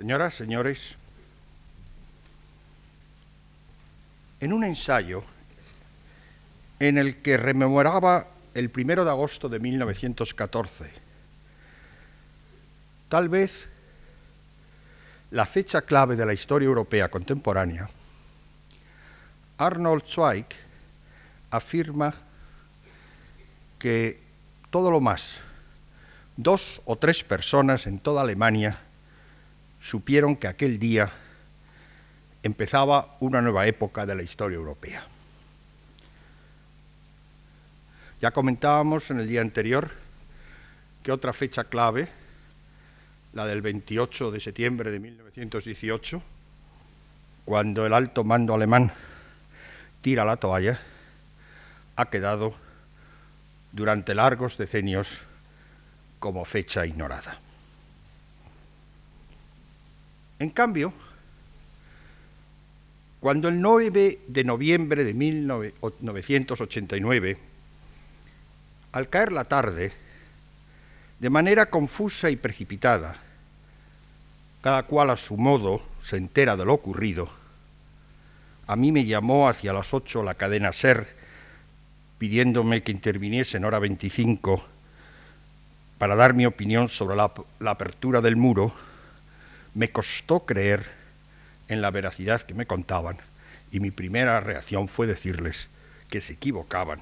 Señoras, señores, en un ensayo en el que rememoraba el primero de agosto de 1914, tal vez la fecha clave de la historia europea contemporánea, Arnold Zweig afirma que todo lo más, dos o tres personas en toda Alemania supieron que aquel día empezaba una nueva época de la historia europea. Ya comentábamos en el día anterior que otra fecha clave, la del 28 de septiembre de 1918, cuando el alto mando alemán tira la toalla, ha quedado durante largos decenios como fecha ignorada. En cambio, cuando el 9 de noviembre de 1989, al caer la tarde, de manera confusa y precipitada, cada cual a su modo se entera de lo ocurrido, a mí me llamó hacia las ocho la cadena SER pidiéndome que interviniese en hora 25 para dar mi opinión sobre la, la apertura del muro, me costó creer en la veracidad que me contaban y mi primera reacción fue decirles que se equivocaban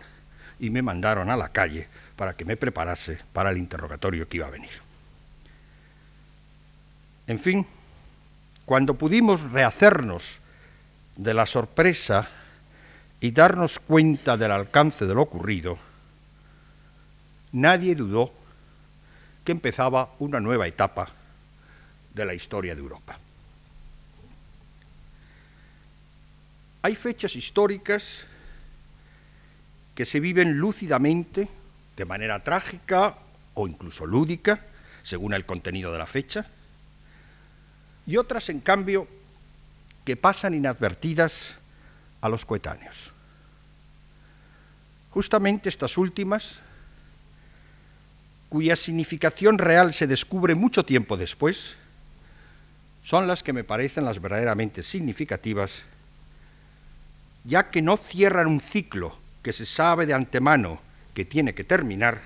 y me mandaron a la calle para que me preparase para el interrogatorio que iba a venir. En fin, cuando pudimos rehacernos de la sorpresa y darnos cuenta del alcance de lo ocurrido, nadie dudó que empezaba una nueva etapa de la historia de Europa. Hay fechas históricas que se viven lúcidamente, de manera trágica o incluso lúdica, según el contenido de la fecha, y otras, en cambio, que pasan inadvertidas a los coetáneos. Justamente estas últimas, cuya significación real se descubre mucho tiempo después, son las que me parecen las verdaderamente significativas, ya que no cierran un ciclo que se sabe de antemano que tiene que terminar,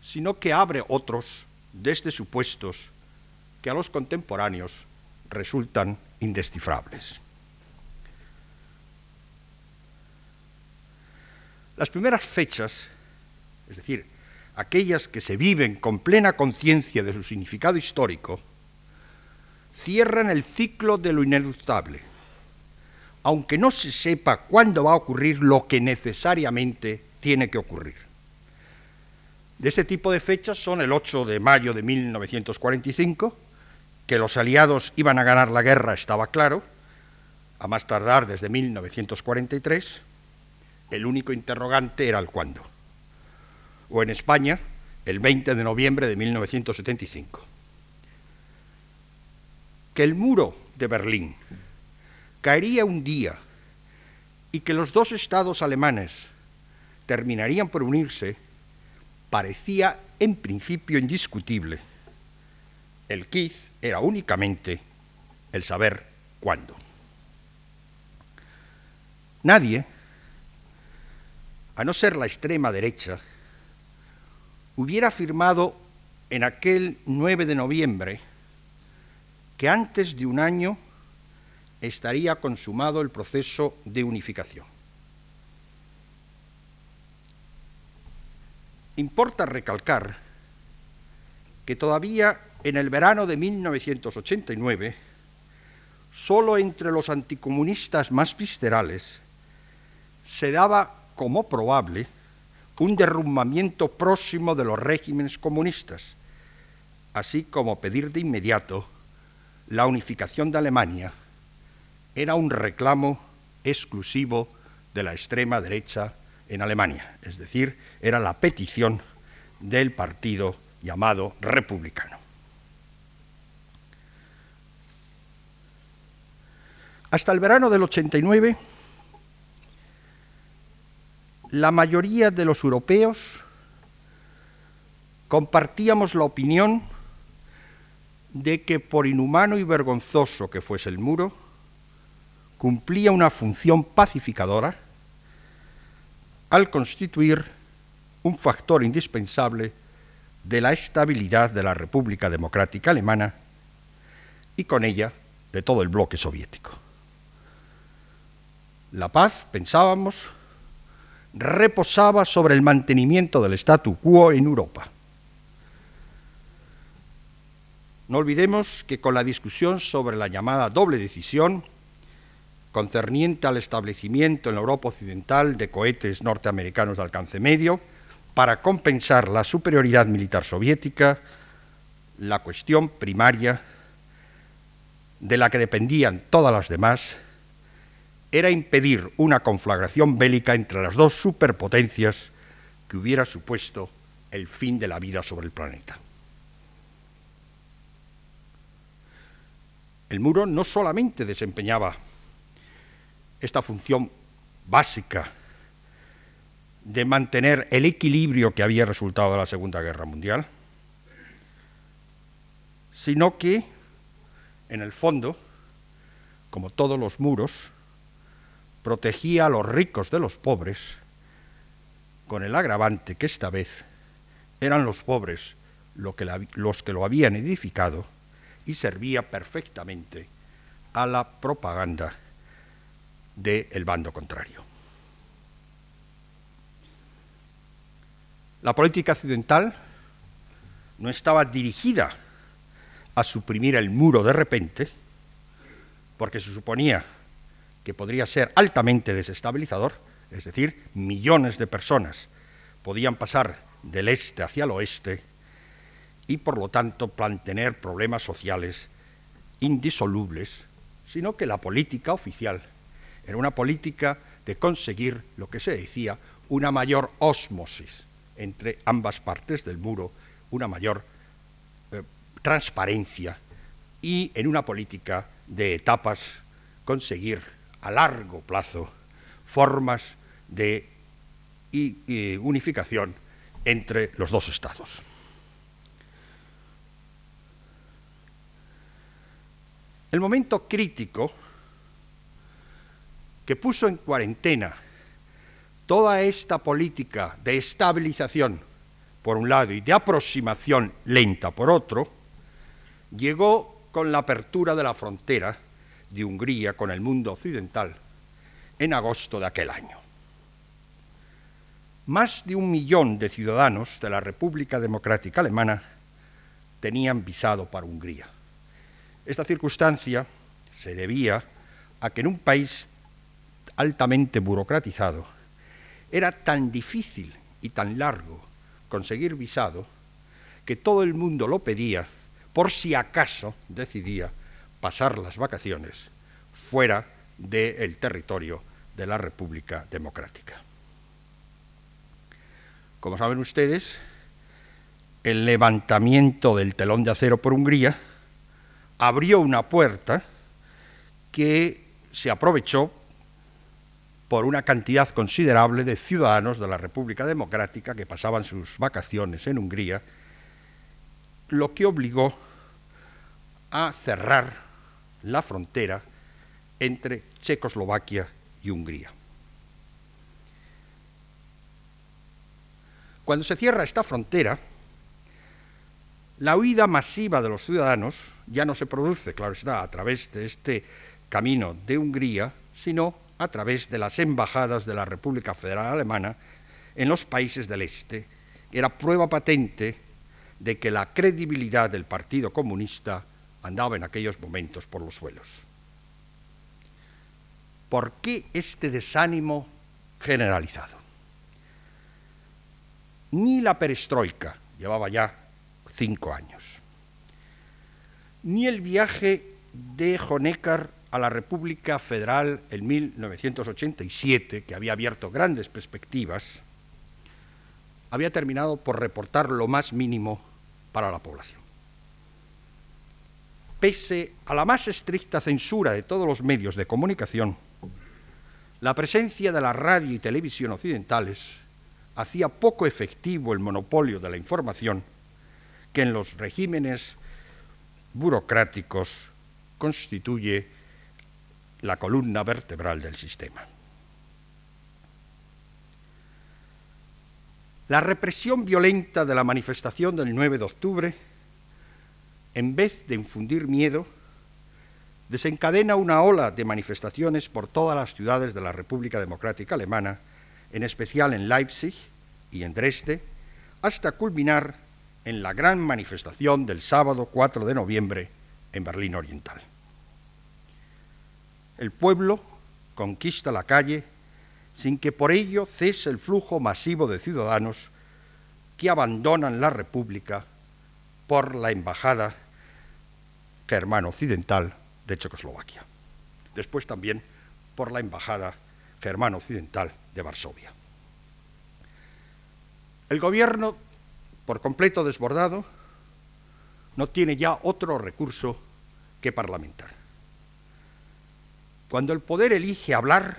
sino que abre otros desde supuestos que a los contemporáneos resultan indescifrables. Las primeras fechas, es decir, aquellas que se viven con plena conciencia de su significado histórico, cierran el ciclo de lo ineluctable, aunque no se sepa cuándo va a ocurrir lo que necesariamente tiene que ocurrir. De este tipo de fechas son el 8 de mayo de 1945, que los aliados iban a ganar la guerra estaba claro, a más tardar desde 1943, el único interrogante era el cuándo. O en España, el 20 de noviembre de 1975 que el muro de Berlín caería un día y que los dos estados alemanes terminarían por unirse, parecía en principio indiscutible. El quiz era únicamente el saber cuándo. Nadie, a no ser la extrema derecha, hubiera afirmado en aquel 9 de noviembre que antes de un año estaría consumado el proceso de unificación. Importa recalcar que todavía en el verano de 1989, solo entre los anticomunistas más viscerales se daba como probable un derrumbamiento próximo de los regímenes comunistas, así como pedir de inmediato la unificación de Alemania era un reclamo exclusivo de la extrema derecha en Alemania, es decir, era la petición del partido llamado republicano. Hasta el verano del 89, la mayoría de los europeos compartíamos la opinión de que por inhumano y vergonzoso que fuese el muro, cumplía una función pacificadora al constituir un factor indispensable de la estabilidad de la República Democrática Alemana y con ella de todo el bloque soviético. La paz, pensábamos, reposaba sobre el mantenimiento del statu quo en Europa. No olvidemos que con la discusión sobre la llamada doble decisión, concerniente al establecimiento en la Europa Occidental de cohetes norteamericanos de alcance medio, para compensar la superioridad militar soviética, la cuestión primaria de la que dependían todas las demás era impedir una conflagración bélica entre las dos superpotencias que hubiera supuesto el fin de la vida sobre el planeta. El muro no solamente desempeñaba esta función básica de mantener el equilibrio que había resultado de la Segunda Guerra Mundial, sino que, en el fondo, como todos los muros, protegía a los ricos de los pobres, con el agravante que esta vez eran los pobres los que lo habían edificado y servía perfectamente a la propaganda del bando contrario. La política occidental no estaba dirigida a suprimir el muro de repente, porque se suponía que podría ser altamente desestabilizador, es decir, millones de personas podían pasar del este hacia el oeste y por lo tanto plantear problemas sociales indisolubles, sino que la política oficial era una política de conseguir lo que se decía una mayor ósmosis entre ambas partes del muro, una mayor eh, transparencia y en una política de etapas conseguir a largo plazo formas de unificación entre los dos estados. El momento crítico que puso en cuarentena toda esta política de estabilización por un lado y de aproximación lenta por otro, llegó con la apertura de la frontera de Hungría con el mundo occidental en agosto de aquel año. Más de un millón de ciudadanos de la República Democrática Alemana tenían visado para Hungría. Esta circunstancia se debía a que en un país altamente burocratizado era tan difícil y tan largo conseguir visado que todo el mundo lo pedía por si acaso decidía pasar las vacaciones fuera del territorio de la República Democrática. Como saben ustedes, el levantamiento del telón de acero por Hungría abrió una puerta que se aprovechó por una cantidad considerable de ciudadanos de la República Democrática que pasaban sus vacaciones en Hungría, lo que obligó a cerrar la frontera entre Checoslovaquia y Hungría. Cuando se cierra esta frontera, la huida masiva de los ciudadanos ya no se produce, claro está, a través de este camino de Hungría, sino a través de las embajadas de la República Federal Alemana en los países del Este, era prueba patente de que la credibilidad del Partido Comunista andaba en aquellos momentos por los suelos. ¿Por qué este desánimo generalizado? Ni la perestroika, llevaba ya cinco años, ni el viaje de Honecker a la República Federal en 1987, que había abierto grandes perspectivas, había terminado por reportar lo más mínimo para la población. Pese a la más estricta censura de todos los medios de comunicación, la presencia de la radio y televisión occidentales hacía poco efectivo el monopolio de la información que en los regímenes burocráticos constituye la columna vertebral del sistema. La represión violenta de la manifestación del 9 de octubre, en vez de infundir miedo, desencadena una ola de manifestaciones por todas las ciudades de la República Democrática Alemana, en especial en Leipzig y en Dresde, hasta culminar en la gran manifestación del sábado 4 de noviembre en Berlín Oriental. El pueblo conquista la calle sin que por ello cese el flujo masivo de ciudadanos que abandonan la República por la embajada germano-occidental de Checoslovaquia. Después también por la embajada germano-occidental de Varsovia. El gobierno, por completo desbordado, no tiene ya otro recurso que parlamentar. Cuando el poder elige hablar,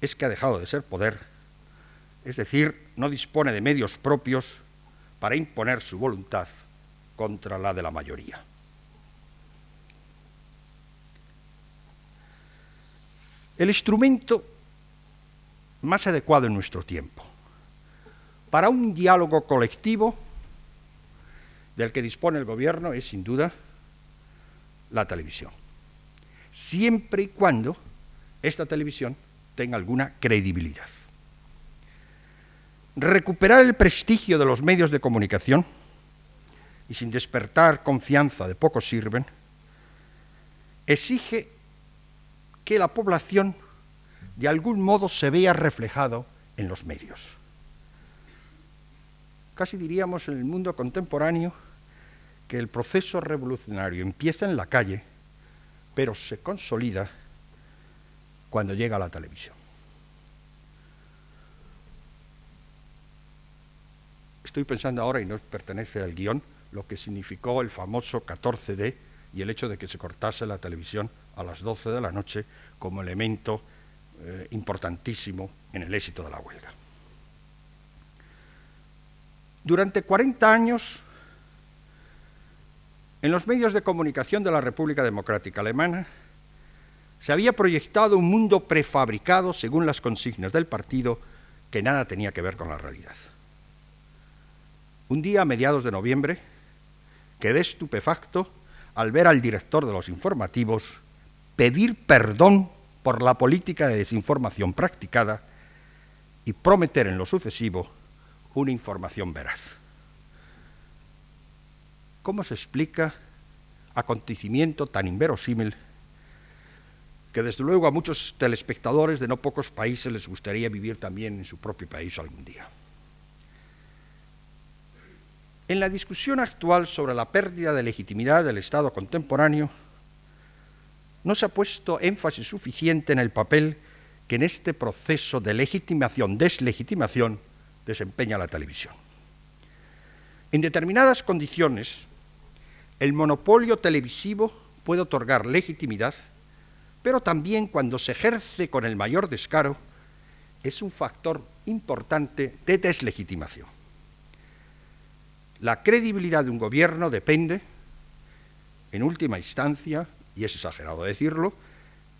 es que ha dejado de ser poder, es decir, no dispone de medios propios para imponer su voluntad contra la de la mayoría. El instrumento más adecuado en nuestro tiempo para un diálogo colectivo del que dispone el gobierno es sin duda la televisión, siempre y cuando esta televisión tenga alguna credibilidad. Recuperar el prestigio de los medios de comunicación y sin despertar confianza de poco sirven, exige que la población de algún modo se vea reflejado en los medios. Casi diríamos en el mundo contemporáneo que el proceso revolucionario empieza en la calle, pero se consolida cuando llega a la televisión. Estoy pensando ahora, y no pertenece al guion, lo que significó el famoso 14D y el hecho de que se cortase la televisión a las 12 de la noche como elemento eh, importantísimo en el éxito de la huelga. Durante 40 años, en los medios de comunicación de la República Democrática Alemana, se había proyectado un mundo prefabricado según las consignas del partido que nada tenía que ver con la realidad. Un día, a mediados de noviembre, quedé estupefacto al ver al director de los informativos pedir perdón por la política de desinformación practicada y prometer en lo sucesivo una información veraz. ¿Cómo se explica acontecimiento tan inverosímil que desde luego a muchos telespectadores de no pocos países les gustaría vivir también en su propio país algún día. En la discusión actual sobre la pérdida de legitimidad del Estado contemporáneo, no se ha puesto énfasis suficiente en el papel que en este proceso de legitimación, deslegitimación, desempeña la televisión. En determinadas condiciones, el monopolio televisivo puede otorgar legitimidad pero también cuando se ejerce con el mayor descaro, es un factor importante de deslegitimación. La credibilidad de un gobierno depende, en última instancia, y es exagerado decirlo,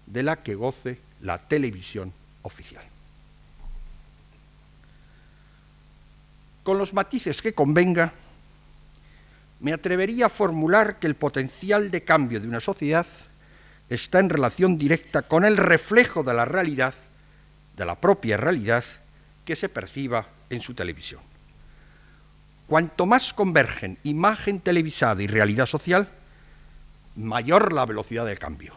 de la que goce la televisión oficial. Con los matices que convenga, me atrevería a formular que el potencial de cambio de una sociedad está en relación directa con el reflejo de la realidad, de la propia realidad, que se perciba en su televisión. Cuanto más convergen imagen televisada y realidad social, mayor la velocidad del cambio.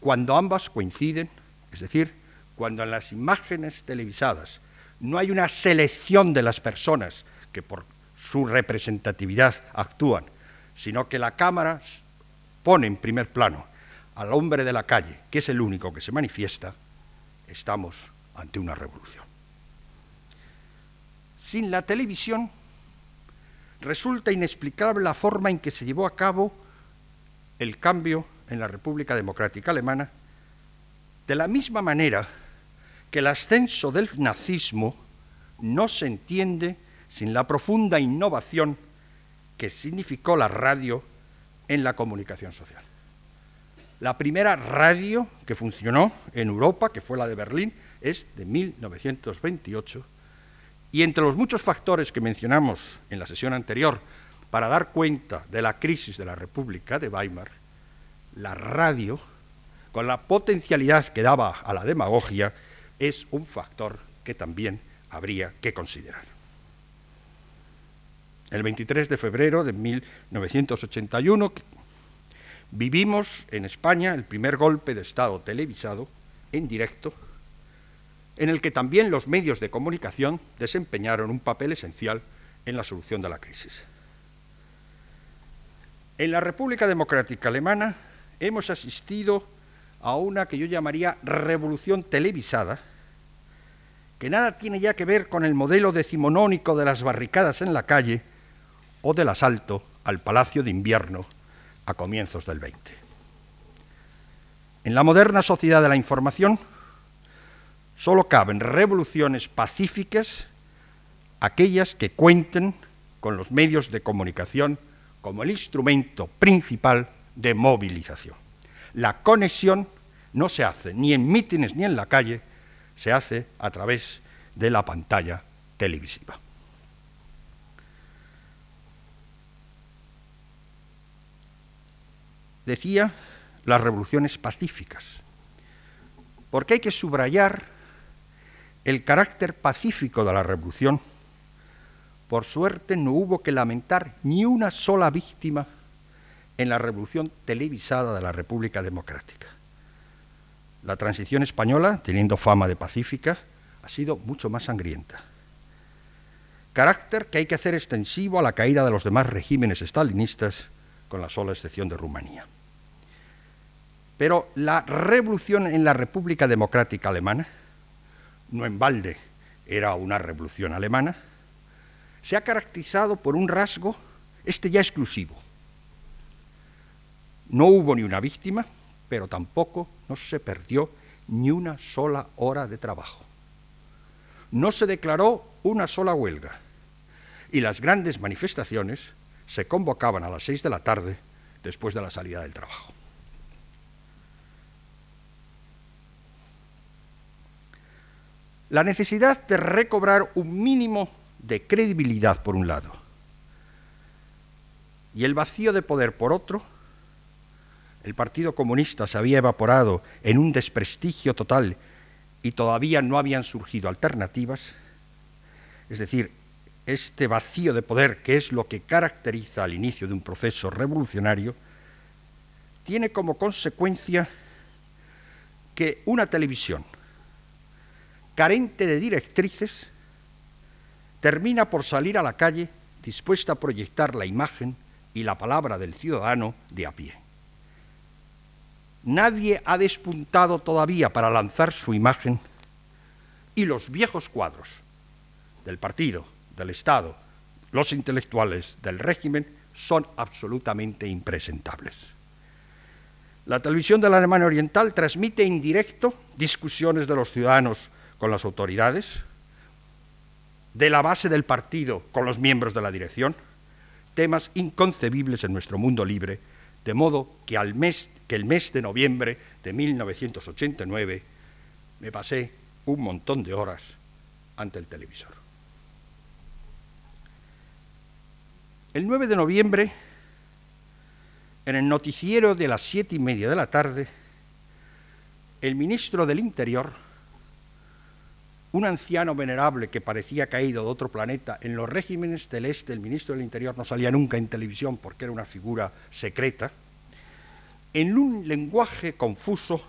Cuando ambas coinciden, es decir, cuando en las imágenes televisadas no hay una selección de las personas que por su representatividad actúan, sino que la cámara pone en primer plano al hombre de la calle, que es el único que se manifiesta, estamos ante una revolución. Sin la televisión resulta inexplicable la forma en que se llevó a cabo el cambio en la República Democrática Alemana, de la misma manera que el ascenso del nazismo no se entiende sin la profunda innovación que significó la radio en la comunicación social. La primera radio que funcionó en Europa, que fue la de Berlín, es de 1928 y entre los muchos factores que mencionamos en la sesión anterior para dar cuenta de la crisis de la República de Weimar, la radio, con la potencialidad que daba a la demagogia, es un factor que también habría que considerar. El 23 de febrero de 1981 vivimos en España el primer golpe de Estado televisado en directo en el que también los medios de comunicación desempeñaron un papel esencial en la solución de la crisis. En la República Democrática Alemana hemos asistido a una que yo llamaría revolución televisada, que nada tiene ya que ver con el modelo decimonónico de las barricadas en la calle o del asalto al Palacio de Invierno a comienzos del 20. En la moderna sociedad de la información, solo caben revoluciones pacíficas aquellas que cuenten con los medios de comunicación como el instrumento principal de movilización. La conexión no se hace ni en mítines ni en la calle, se hace a través de la pantalla televisiva. Decía las revoluciones pacíficas, porque hay que subrayar el carácter pacífico de la revolución, por suerte no hubo que lamentar ni una sola víctima en la revolución televisada de la República Democrática. La transición española, teniendo fama de pacífica, ha sido mucho más sangrienta. Carácter que hay que hacer extensivo a la caída de los demás regímenes estalinistas, con la sola excepción de Rumanía. Pero la revolución en la República Democrática Alemana no en balde era una revolución alemana, se ha caracterizado por un rasgo, este ya exclusivo. No hubo ni una víctima, pero tampoco no se perdió ni una sola hora de trabajo. No se declaró una sola huelga y las grandes manifestaciones se convocaban a las seis de la tarde después de la salida del trabajo. la necesidad de recobrar un mínimo de credibilidad por un lado y el vacío de poder por otro, el Partido Comunista se había evaporado en un desprestigio total y todavía no habían surgido alternativas, es decir, este vacío de poder que es lo que caracteriza al inicio de un proceso revolucionario, tiene como consecuencia que una televisión, carente de directrices, termina por salir a la calle dispuesta a proyectar la imagen y la palabra del ciudadano de a pie. Nadie ha despuntado todavía para lanzar su imagen y los viejos cuadros del partido, del Estado, los intelectuales del régimen son absolutamente impresentables. La televisión de la Alemania Oriental transmite en directo discusiones de los ciudadanos con las autoridades, de la base del partido con los miembros de la dirección, temas inconcebibles en nuestro mundo libre, de modo que, el mes de noviembre de 1989 me pasé un montón de horas ante el televisor. El 9 de noviembre, en el noticiero de las siete y media de la tarde, el ministro del Interior, un anciano venerable que parecía caído de otro planeta, en los regímenes del este el ministro del Interior no salía nunca en televisión porque era una figura secreta, en un lenguaje confuso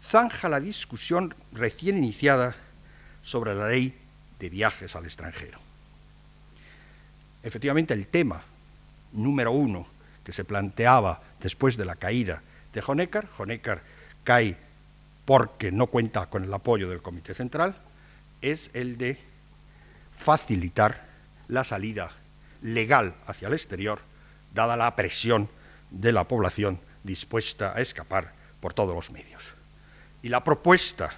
zanja la discusión recién iniciada sobre la ley de viajes al extranjero. Efectivamente, el tema número uno que se planteaba después de la caída de Honecker, Honecker cae porque no cuenta con el apoyo del Comité Central, es el de facilitar la salida legal hacia el exterior, dada la presión de la población dispuesta a escapar por todos los medios. Y la propuesta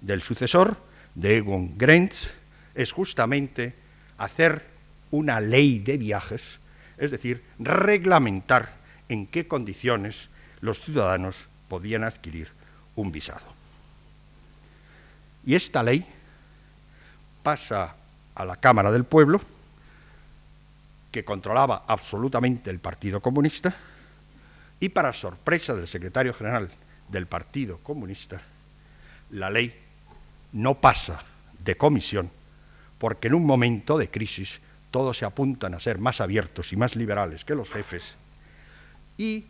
del sucesor de Egon Grenz es justamente hacer una ley de viajes es decir, reglamentar en qué condiciones los ciudadanos podían adquirir un visado. Y esta ley pasa a la Cámara del Pueblo, que controlaba absolutamente el Partido Comunista, y para sorpresa del secretario general del Partido Comunista, la ley no pasa de comisión, porque en un momento de crisis todos se apuntan a ser más abiertos y más liberales que los jefes, y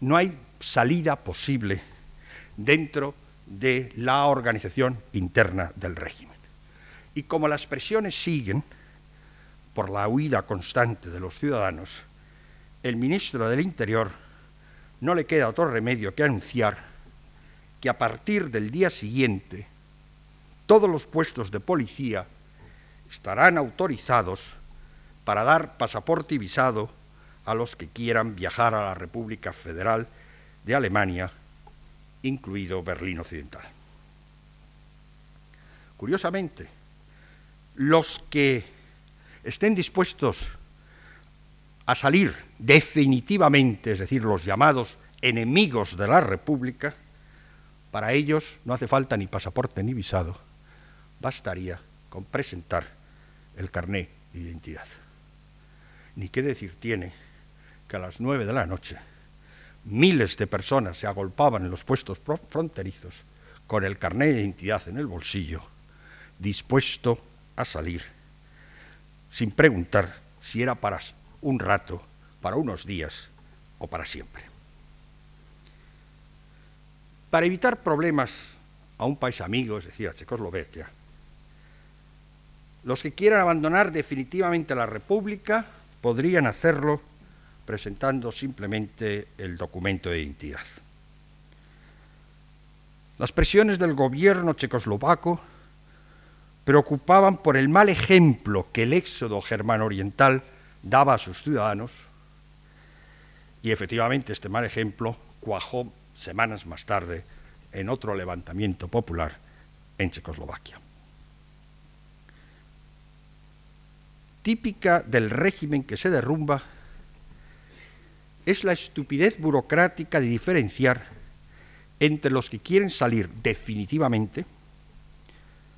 no hay salida posible dentro de la organización interna del régimen. Y como las presiones siguen por la huida constante de los ciudadanos, el ministro del Interior no le queda otro remedio que anunciar que a partir del día siguiente todos los puestos de policía estarán autorizados para dar pasaporte y visado a los que quieran viajar a la República Federal de Alemania, incluido Berlín Occidental. Curiosamente, los que estén dispuestos a salir definitivamente, es decir, los llamados enemigos de la República, para ellos no hace falta ni pasaporte ni visado, bastaría con presentar el carné de identidad. Ni qué decir tiene que a las nueve de la noche miles de personas se agolpaban en los puestos fronterizos con el carné de identidad en el bolsillo, dispuesto a salir, sin preguntar si era para un rato, para unos días o para siempre. Para evitar problemas a un país amigo, es decir, a Checoslovaquia, los que quieran abandonar definitivamente la República podrían hacerlo presentando simplemente el documento de identidad. Las presiones del gobierno checoslovaco preocupaban por el mal ejemplo que el éxodo germano oriental daba a sus ciudadanos y efectivamente este mal ejemplo cuajó semanas más tarde en otro levantamiento popular en Checoslovaquia. Típica del régimen que se derrumba es la estupidez burocrática de diferenciar entre los que quieren salir definitivamente,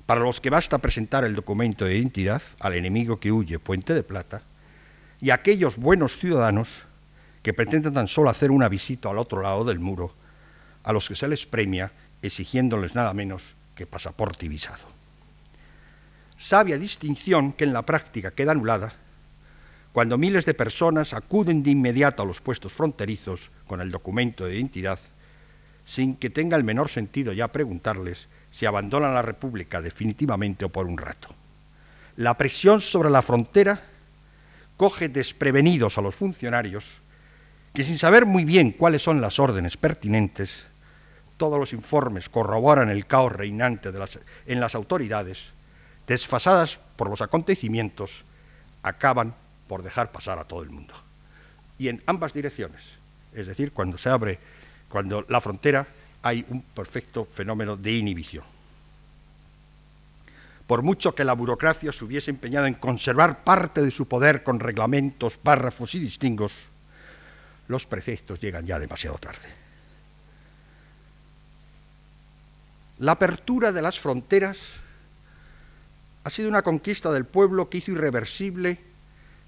para los que basta presentar el documento de identidad al enemigo que huye, Puente de Plata, y aquellos buenos ciudadanos que pretenden tan solo hacer una visita al otro lado del muro, a los que se les premia exigiéndoles nada menos que pasaporte y visado. Sabia distinción que en la práctica queda anulada cuando miles de personas acuden de inmediato a los puestos fronterizos con el documento de identidad, sin que tenga el menor sentido ya preguntarles si abandonan la República definitivamente o por un rato. La presión sobre la frontera coge desprevenidos a los funcionarios que sin saber muy bien cuáles son las órdenes pertinentes, todos los informes corroboran el caos reinante en las autoridades, desfasadas por los acontecimientos, acaban por dejar pasar a todo el mundo. Y en ambas direcciones, es decir, cuando se abre, cuando la frontera, hay un perfecto fenómeno de inhibición por mucho que la burocracia se hubiese empeñado en conservar parte de su poder con reglamentos, párrafos y distingos, los preceptos llegan ya demasiado tarde. La apertura de las fronteras ha sido una conquista del pueblo que hizo irreversible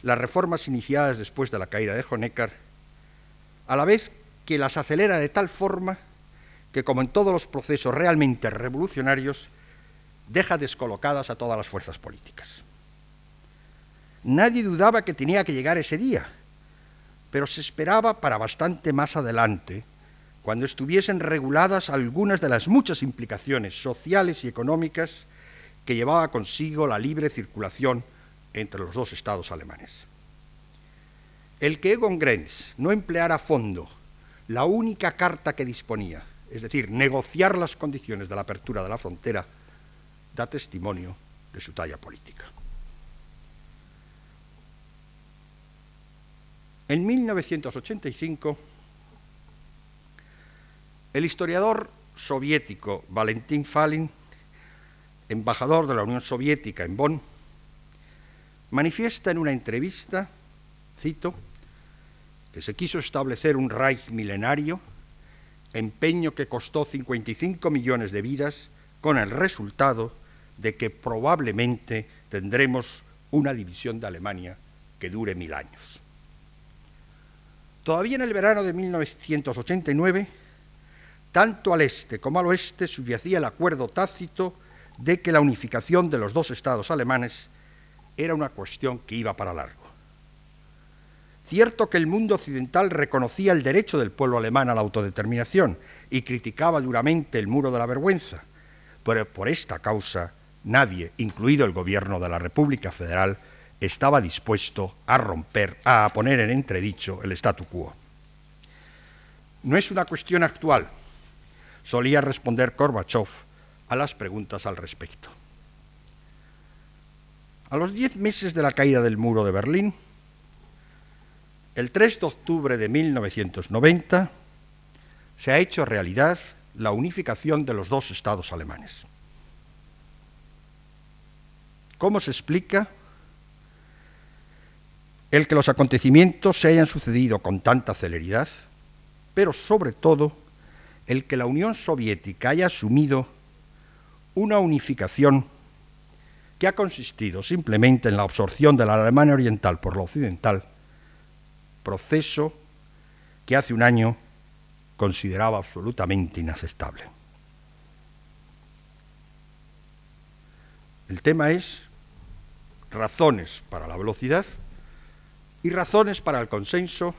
las reformas iniciadas después de la caída de Honecker, a la vez que las acelera de tal forma que, como en todos los procesos realmente revolucionarios, deja descolocadas a todas las fuerzas políticas. Nadie dudaba que tenía que llegar ese día, pero se esperaba para bastante más adelante, cuando estuviesen reguladas algunas de las muchas implicaciones sociales y económicas que llevaba consigo la libre circulación entre los dos estados alemanes. El que Egon Grenz no empleara a fondo la única carta que disponía, es decir, negociar las condiciones de la apertura de la frontera da testimonio de su talla política. En 1985, el historiador soviético Valentín Falin, embajador de la Unión Soviética en Bonn, manifiesta en una entrevista cito, que se quiso establecer un Reich milenario, empeño que costó 55 millones de vidas, con el resultado de que probablemente tendremos una división de Alemania que dure mil años. Todavía en el verano de 1989, tanto al este como al oeste subyacía el acuerdo tácito de que la unificación de los dos estados alemanes era una cuestión que iba para largo. Cierto que el mundo occidental reconocía el derecho del pueblo alemán a la autodeterminación y criticaba duramente el muro de la vergüenza, pero por esta causa nadie, incluido el gobierno de la República Federal, estaba dispuesto a romper, a poner en entredicho el statu quo. No es una cuestión actual, solía responder Gorbachev a las preguntas al respecto. A los diez meses de la caída del muro de Berlín, el 3 de octubre de 1990, se ha hecho realidad la unificación de los dos estados alemanes. ¿Cómo se explica el que los acontecimientos se hayan sucedido con tanta celeridad, pero sobre todo el que la Unión Soviética haya asumido una unificación que ha consistido simplemente en la absorción de la Alemania Oriental por la Occidental, proceso que hace un año consideraba absolutamente inaceptable. El tema es razones para la velocidad y razones para el consenso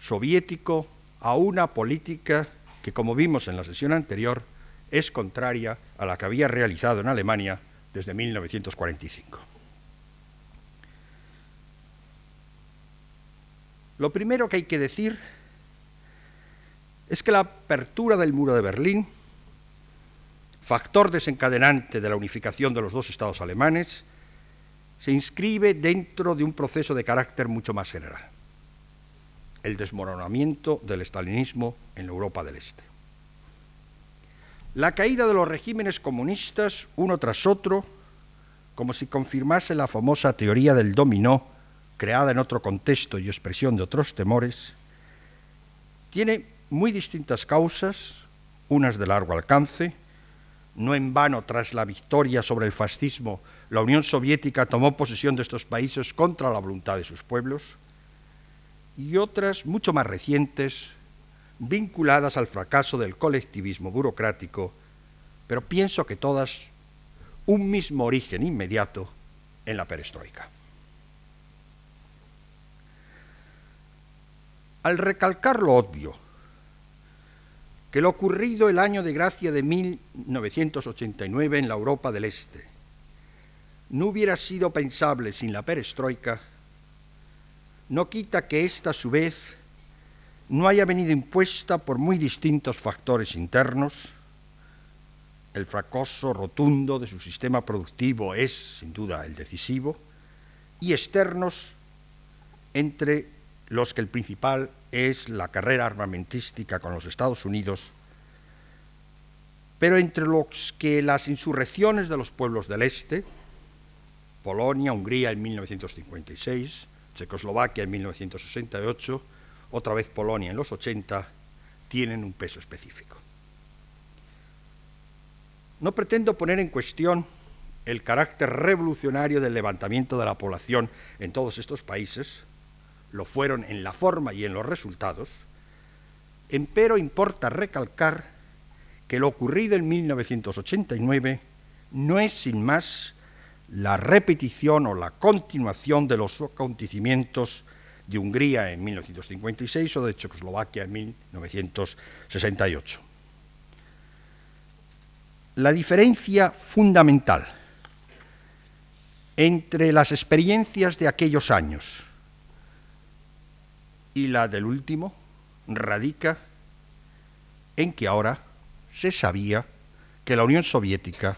soviético a una política que, como vimos en la sesión anterior, es contraria a la que había realizado en Alemania desde 1945. Lo primero que hay que decir es que la apertura del muro de Berlín, factor desencadenante de la unificación de los dos estados alemanes, se inscribe dentro de un proceso de carácter mucho más general, el desmoronamiento del estalinismo en Europa del Este. La caída de los regímenes comunistas, uno tras otro, como si confirmase la famosa teoría del dominó, creada en otro contexto y expresión de otros temores, tiene muy distintas causas, unas de largo alcance, no en vano tras la victoria sobre el fascismo, la Unión Soviética tomó posesión de estos países contra la voluntad de sus pueblos, y otras mucho más recientes, vinculadas al fracaso del colectivismo burocrático, pero pienso que todas un mismo origen inmediato en la perestroika. Al recalcar lo obvio, que lo ocurrido el año de gracia de 1989 en la Europa del Este no hubiera sido pensable sin la perestroika, no quita que ésta a su vez no haya venido impuesta por muy distintos factores internos. El fracaso rotundo de su sistema productivo es, sin duda, el decisivo, y externos, entre los que el principal es la carrera armamentística con los Estados Unidos, pero entre los que las insurrecciones de los pueblos del Este, Polonia, Hungría en 1956, Checoslovaquia en 1968, otra vez Polonia en los 80, tienen un peso específico. No pretendo poner en cuestión el carácter revolucionario del levantamiento de la población en todos estos países, lo fueron en la forma y en los resultados, empero importa recalcar que lo ocurrido en 1989 no es sin más la repetición o la continuación de los acontecimientos de Hungría en 1956 o de Checoslovaquia en 1968. La diferencia fundamental entre las experiencias de aquellos años y la del último radica en que ahora se sabía que la Unión Soviética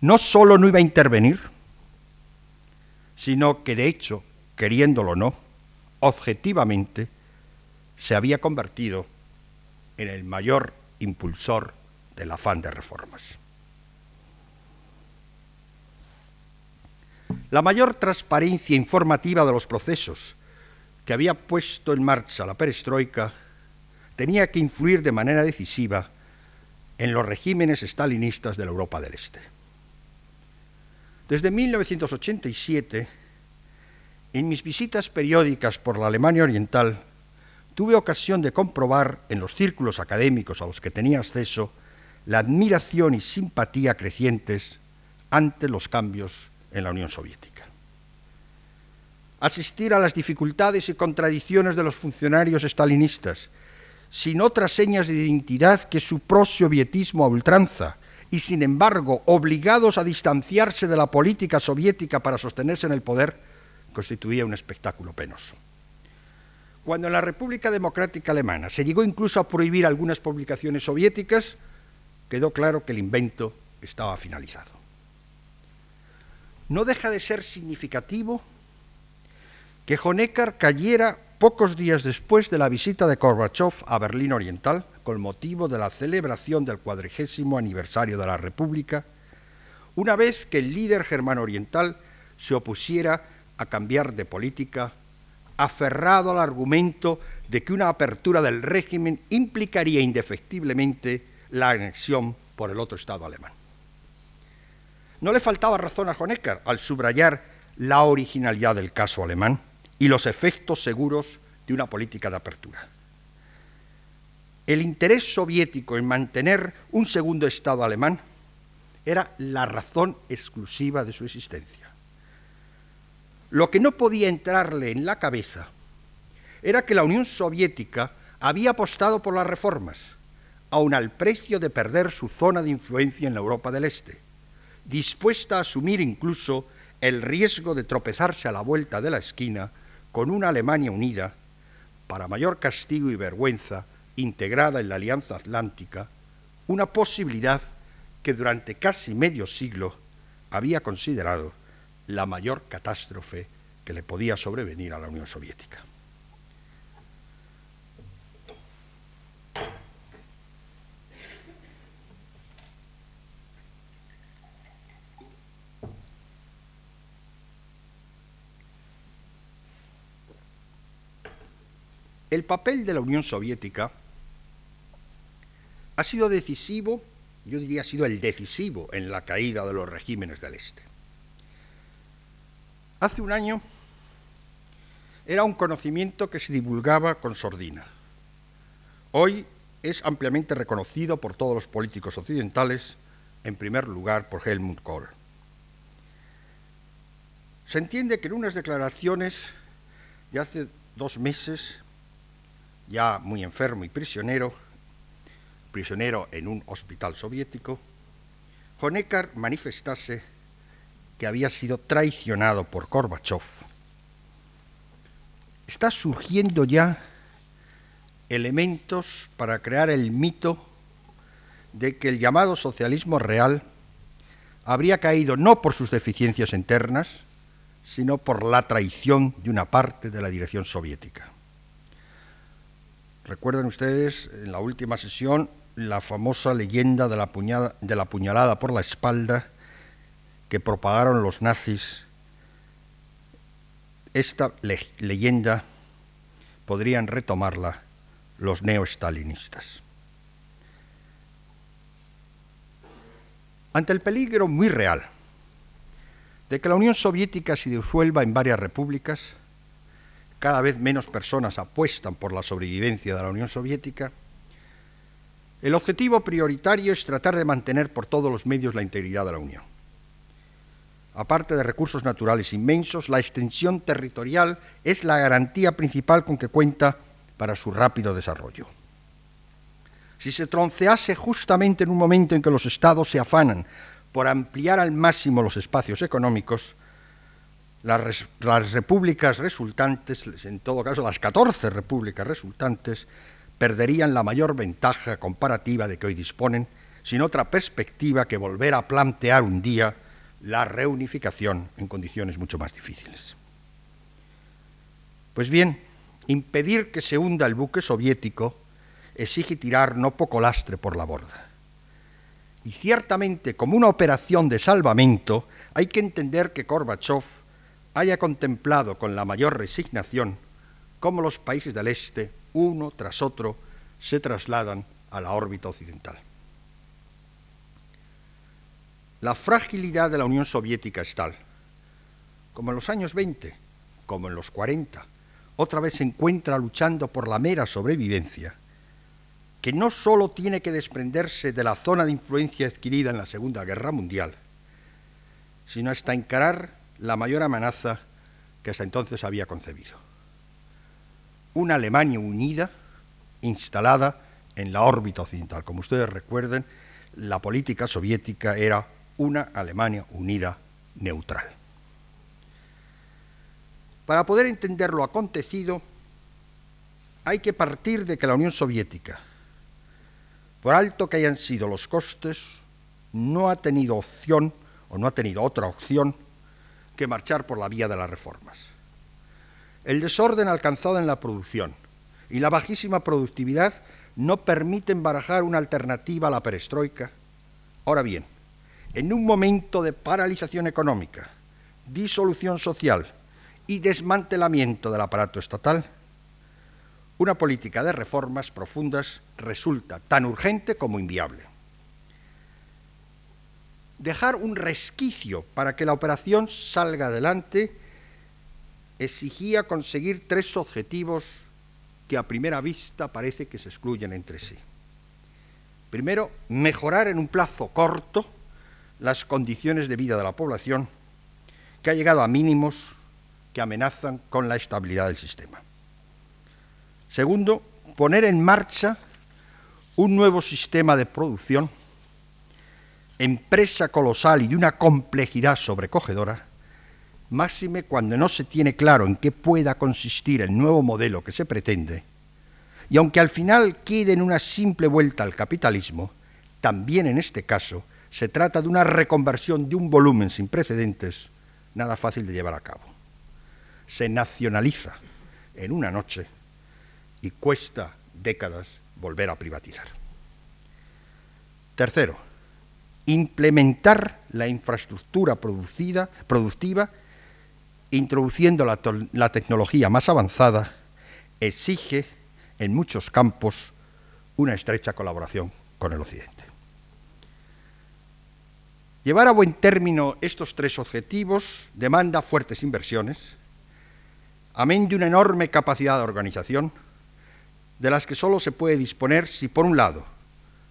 no solo no iba a intervenir, sino que de hecho, queriéndolo o no, objetivamente se había convertido en el mayor impulsor del afán de reformas. la mayor transparencia informativa de los procesos que había puesto en marcha la perestroika tenía que influir de manera decisiva en los regímenes estalinistas de la Europa del Este. Desde 1987, en mis visitas periódicas por la Alemania Oriental, tuve ocasión de comprobar en los círculos académicos a los que tenía acceso la admiración y simpatía crecientes ante los cambios en la Unión Soviética. Asistir a las dificultades y contradicciones de los funcionarios estalinistas, sin otras señas de identidad que su prosovietismo a ultranza, y sin embargo obligados a distanciarse de la política soviética para sostenerse en el poder, constituía un espectáculo penoso. Cuando en la República Democrática Alemana se llegó incluso a prohibir algunas publicaciones soviéticas, quedó claro que el invento estaba finalizado. No deja de ser significativo que Honecker cayera pocos días después de la visita de Gorbachev a Berlín Oriental, con motivo de la celebración del cuadrigésimo aniversario de la República, una vez que el líder germano oriental se opusiera a cambiar de política, aferrado al argumento de que una apertura del régimen implicaría indefectiblemente la anexión por el otro Estado alemán. No le faltaba razón a Honecker al subrayar la originalidad del caso alemán y los efectos seguros de una política de apertura. El interés soviético en mantener un segundo Estado alemán era la razón exclusiva de su existencia. Lo que no podía entrarle en la cabeza era que la Unión Soviética había apostado por las reformas, aun al precio de perder su zona de influencia en la Europa del Este, dispuesta a asumir incluso el riesgo de tropezarse a la vuelta de la esquina con una Alemania unida, para mayor castigo y vergüenza, integrada en la Alianza Atlántica, una posibilidad que durante casi medio siglo había considerado la mayor catástrofe que le podía sobrevenir a la Unión Soviética. El papel de la Unión Soviética ha sido decisivo, yo diría ha sido el decisivo en la caída de los regímenes del Este. Hace un año era un conocimiento que se divulgaba con sordina. Hoy es ampliamente reconocido por todos los políticos occidentales, en primer lugar por Helmut Kohl. Se entiende que en unas declaraciones de hace dos meses ya muy enfermo y prisionero, prisionero en un hospital soviético, Honecker manifestase que había sido traicionado por Gorbachev. Está surgiendo ya elementos para crear el mito de que el llamado socialismo real habría caído no por sus deficiencias internas, sino por la traición de una parte de la dirección soviética. Recuerden ustedes en la última sesión la famosa leyenda de la, de la puñalada por la espalda que propagaron los nazis. Esta leyenda podrían retomarla los neoestalinistas. Ante el peligro muy real de que la Unión Soviética se disuelva en varias repúblicas, cada vez menos personas apuestan por la sobrevivencia de la Unión Soviética, el objetivo prioritario es tratar de mantener por todos los medios la integridad de la Unión. Aparte de recursos naturales inmensos, la extensión territorial es la garantía principal con que cuenta para su rápido desarrollo. Si se troncease justamente en un momento en que los estados se afanan por ampliar al máximo los espacios económicos, las, repúblicas resultantes, en todo caso las 14 repúblicas resultantes, perderían la mayor ventaja comparativa de que hoy disponen, sin otra perspectiva que volver a plantear un día la reunificación en condiciones mucho más difíciles. Pues bien, impedir que se hunda el buque soviético exige tirar no poco lastre por la borda. Y ciertamente, como una operación de salvamento, hay que entender que Gorbachev haya contemplado con la mayor resignación cómo los países del Este, uno tras otro, se trasladan a la órbita occidental. La fragilidad de la Unión Soviética es tal, como en los años 20, como en los 40, otra vez se encuentra luchando por la mera sobrevivencia, que no sólo tiene que desprenderse de la zona de influencia adquirida en la Segunda Guerra Mundial, sino hasta encarar la mayor amenaza que hasta entonces había concebido. Una Alemania unida, instalada en la órbita occidental. Como ustedes recuerden, la política soviética era una Alemania unida neutral. Para poder entender lo acontecido, hay que partir de que la Unión Soviética, por alto que hayan sido los costes, no ha tenido opción o no ha tenido otra opción que marchar por la vía de las reformas. El desorden alcanzado en la producción y la bajísima productividad no permiten barajar una alternativa a la perestroika. Ahora bien, en un momento de paralización económica, disolución social y desmantelamiento del aparato estatal, una política de reformas profundas resulta tan urgente como inviable. Dejar un resquicio para que la operación salga adelante exigía conseguir tres objetivos que a primera vista parece que se excluyen entre sí. Primero, mejorar en un plazo corto las condiciones de vida de la población, que ha llegado a mínimos que amenazan con la estabilidad del sistema. Segundo, poner en marcha un nuevo sistema de producción, empresa colosal y de una complejidad sobrecogedora, máxime cuando no se tiene claro en qué pueda consistir el nuevo modelo que se pretende, y aunque al final quede en una simple vuelta al capitalismo, también en este caso se trata de una reconversión de un volumen sin precedentes, nada fácil de llevar a cabo. Se nacionaliza en una noche y cuesta décadas volver a privatizar. Tercero, implementar la infraestructura producida, productiva introduciendo la, tecnología más avanzada, exige en muchos campos una estrecha colaboración con el Occidente. Llevar a buen término estos tres objetivos demanda fuertes inversiones, amén de una enorme capacidad de organización, de las que solo se puede disponer si, por un lado,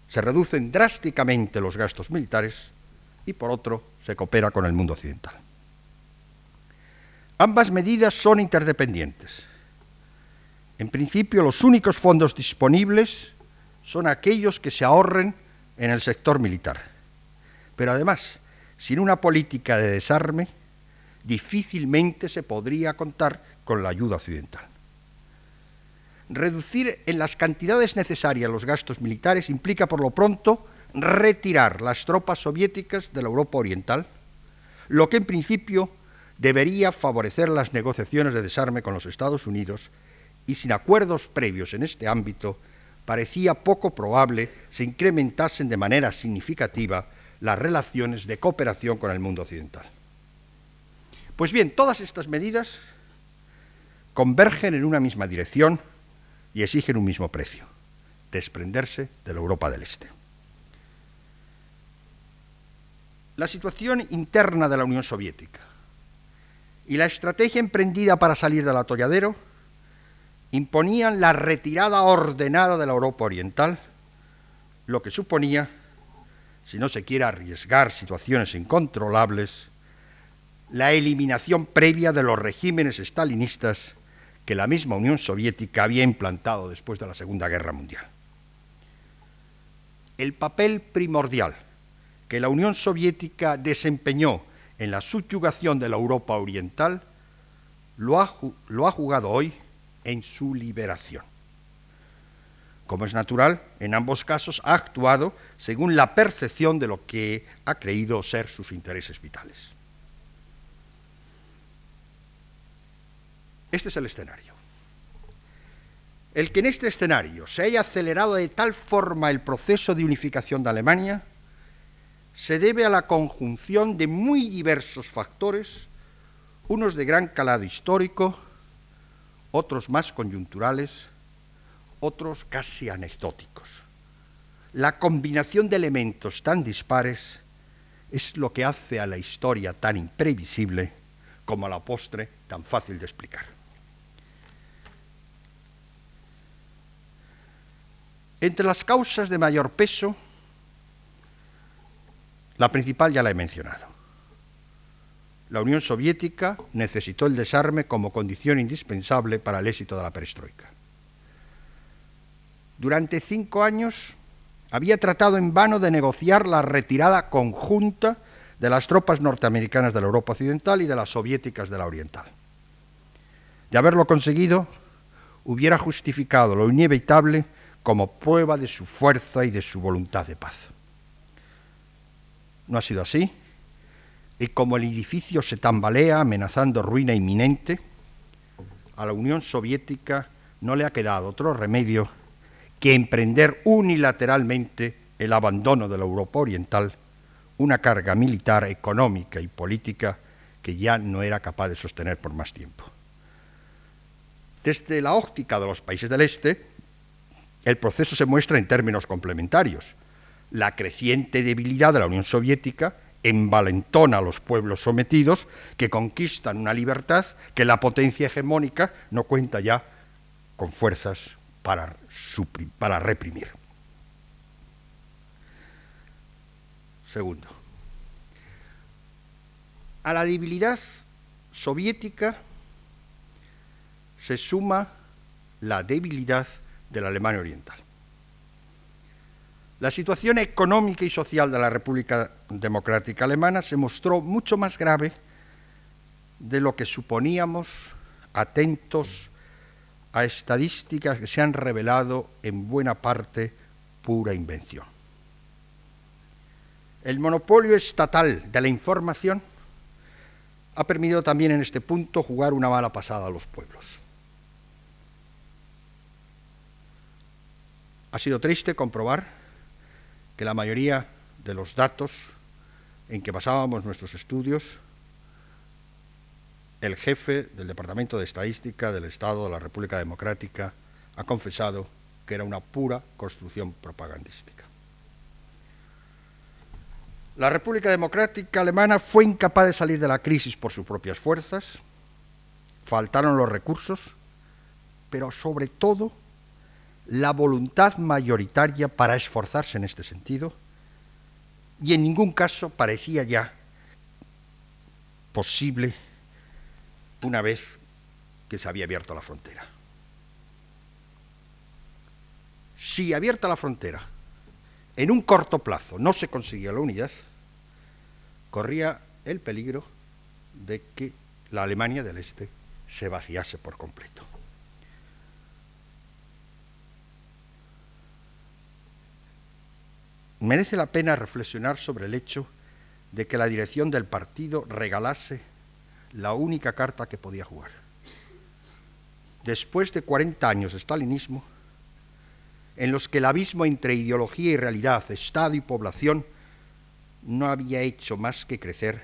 se reducen drásticamente los gastos militares y, por otro, se coopera con el mundo occidental. Ambas medidas son interdependientes. En principio, los únicos fondos disponibles son aquellos que se ahorren en el sector militar. Pero además, sin una política de desarme, difícilmente se podría contar con la ayuda occidental. Reducir en las cantidades necesarias los gastos militares implica, por lo pronto, retirar las tropas soviéticas de la Europa Oriental, lo que en principio debería favorecer las negociaciones de desarme con los Estados Unidos y sin acuerdos previos en este ámbito, parecía poco probable se incrementasen de manera significativa las relaciones de cooperación con el mundo occidental. Pues bien, todas estas medidas convergen en una misma dirección y exigen un mismo precio, desprenderse de la Europa del Este. La situación interna de la Unión Soviética, y la estrategia emprendida para salir del atolladero imponían la retirada ordenada de la Europa Oriental, lo que suponía, si no se quiere arriesgar situaciones incontrolables, la eliminación previa de los regímenes estalinistas que la misma Unión Soviética había implantado después de la Segunda Guerra Mundial. El papel primordial que la Unión Soviética desempeñó en la subyugación de la Europa oriental, lo ha, lo ha jugado hoy en su liberación. Como es natural, en ambos casos ha actuado según la percepción de lo que ha creído ser sus intereses vitales. Este es el escenario. El que en este escenario se haya acelerado de tal forma el proceso de unificación de Alemania se debe a la conjunción de muy diversos factores unos de gran calado histórico, otros más coyunturales, otros casi anecdóticos. La combinación de elementos tan dispares es lo que hace a la historia tan imprevisible como a la postre tan fácil de explicar. Entre las causas de mayor peso, la principal ya la he mencionado. La Unión Soviética necesitó el desarme como condición indispensable para el éxito de la perestroika. Durante cinco años había tratado en vano de negociar la retirada conjunta de las tropas norteamericanas de la Europa Occidental y de las soviéticas de la Oriental. De haberlo conseguido, hubiera justificado lo inevitable como prueba de su fuerza y de su voluntad de paz. No ha sido así, y como el edificio se tambalea amenazando ruina inminente, a la Unión Soviética no le ha quedado otro remedio que emprender unilateralmente el abandono de la Europa Oriental, una carga militar, económica y política que ya no era capaz de sostener por más tiempo. Desde la óptica de los países del Este, el proceso se muestra en términos complementarios. La creciente debilidad de la Unión Soviética envalentona a los pueblos sometidos que conquistan una libertad que la potencia hegemónica no cuenta ya con fuerzas para, para reprimir. Segundo, a la debilidad soviética se suma la debilidad de la Alemania Oriental. La situación económica y social de la República Democrática Alemana se mostró mucho más grave de lo que suponíamos atentos a estadísticas que se han revelado en buena parte pura invención. El monopolio estatal de la información ha permitido también en este punto jugar una mala pasada a los pueblos. Ha sido triste comprobar que la mayoría de los datos en que basábamos nuestros estudios, el jefe del Departamento de Estadística del Estado de la República Democrática ha confesado que era una pura construcción propagandística. La República Democrática Alemana fue incapaz de salir de la crisis por sus propias fuerzas, faltaron los recursos, pero sobre todo la voluntad mayoritaria para esforzarse en este sentido y en ningún caso parecía ya posible una vez que se había abierto la frontera. Si abierta la frontera en un corto plazo no se conseguía la unidad, corría el peligro de que la Alemania del Este se vaciase por completo. merece la pena reflexionar sobre el hecho de que la dirección del partido regalase la única carta que podía jugar. Después de 40 años de stalinismo, en los que el abismo entre ideología y realidad, Estado y población, no había hecho más que crecer,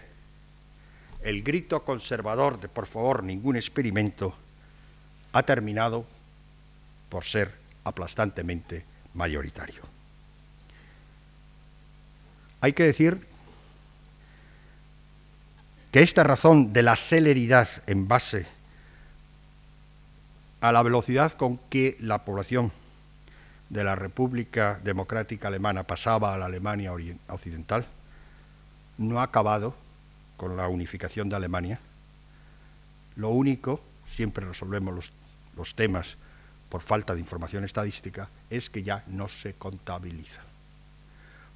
el grito conservador de por favor ningún experimento ha terminado por ser aplastantemente mayoritario. Hay que decir que esta razón de la celeridad en base a la velocidad con que la población de la República Democrática Alemana pasaba a la Alemania Occidental no ha acabado con la unificación de Alemania. Lo único, siempre resolvemos los, los temas por falta de información estadística, es que ya no se contabiliza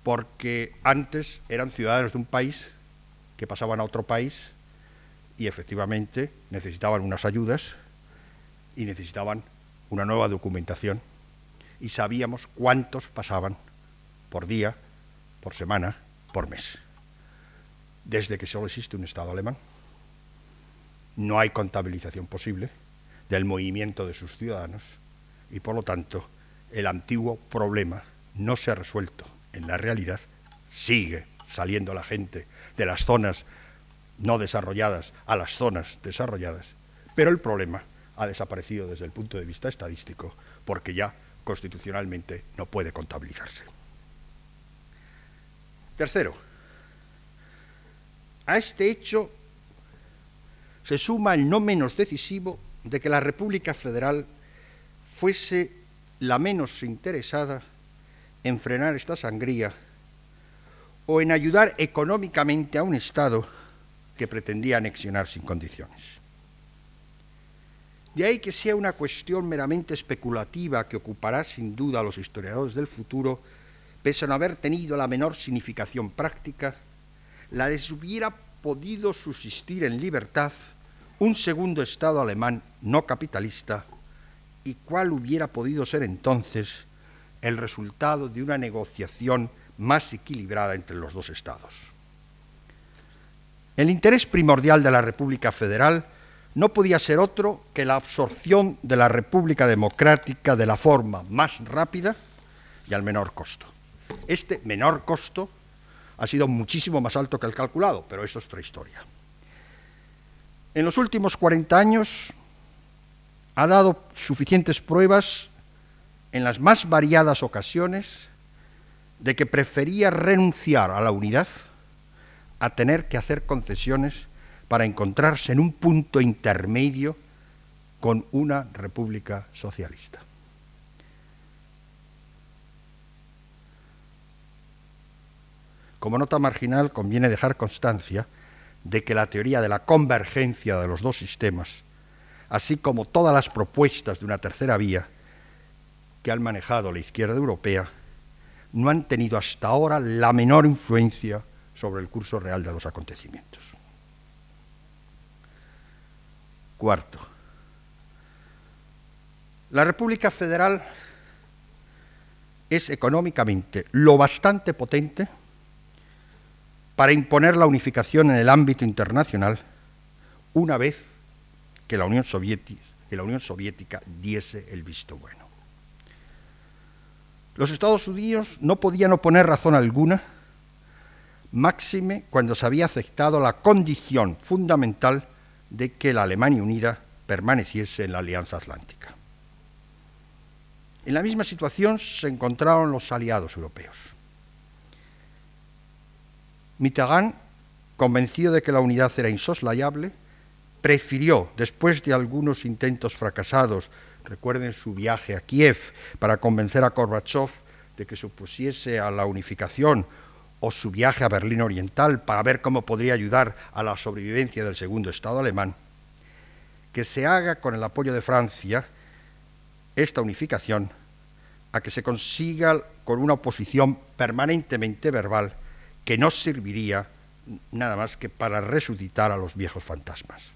porque antes eran ciudadanos de un país que pasaban a otro país y efectivamente necesitaban unas ayudas y necesitaban una nueva documentación y sabíamos cuántos pasaban por día, por semana, por mes. Desde que solo existe un Estado alemán, no hay contabilización posible del movimiento de sus ciudadanos y por lo tanto el antiguo problema no se ha resuelto en la realidad sigue saliendo la gente de las zonas no desarrolladas a las zonas desarrolladas, pero el problema ha desaparecido desde el punto de vista estadístico porque ya constitucionalmente no puede contabilizarse. Tercero, a este hecho se suma el no menos decisivo de que la República Federal fuese la menos interesada en frenar esta sangría o en ayudar económicamente a un Estado que pretendía anexionar sin condiciones. De ahí que sea una cuestión meramente especulativa que ocupará sin duda a los historiadores del futuro, pese a no haber tenido la menor significación práctica, la de si hubiera podido subsistir en libertad un segundo Estado alemán no capitalista y cuál hubiera podido ser entonces el resultado de una negociación más equilibrada entre los dos Estados. El interés primordial de la República Federal no podía ser otro que la absorción de la República Democrática de la forma más rápida y al menor costo. Este menor costo ha sido muchísimo más alto que el calculado, pero eso es otra historia. En los últimos 40 años ha dado suficientes pruebas en las más variadas ocasiones de que prefería renunciar a la unidad a tener que hacer concesiones para encontrarse en un punto intermedio con una república socialista. Como nota marginal, conviene dejar constancia de que la teoría de la convergencia de los dos sistemas, así como todas las propuestas de una tercera vía que han manejado la izquierda europea, no han tenido hasta ahora la menor influencia sobre el curso real de los acontecimientos. Cuarto, la República Federal es económicamente lo bastante potente para imponer la unificación en el ámbito internacional una vez que la Unión Soviética, diese el visto bueno. Los Estados Unidos no podían oponer razón alguna, máxime cuando se había aceptado la condición fundamental de que la Alemania Unida permaneciese en la Alianza Atlántica. En la misma situación se encontraron los aliados europeos. Mitterrand, convencido de que la unidad era insoslayable, prefirió, después de algunos intentos fracasados, recuerden su viaje a Kiev para convencer a Gorbachev de que supusiese a la unificación o su viaje a Berlín Oriental para ver cómo podría ayudar a la sobrevivencia del segundo Estado alemán, que se haga con el apoyo de Francia esta unificación a que se consiga con una oposición permanentemente verbal que no serviría nada más que para resucitar a los viejos fantasmas.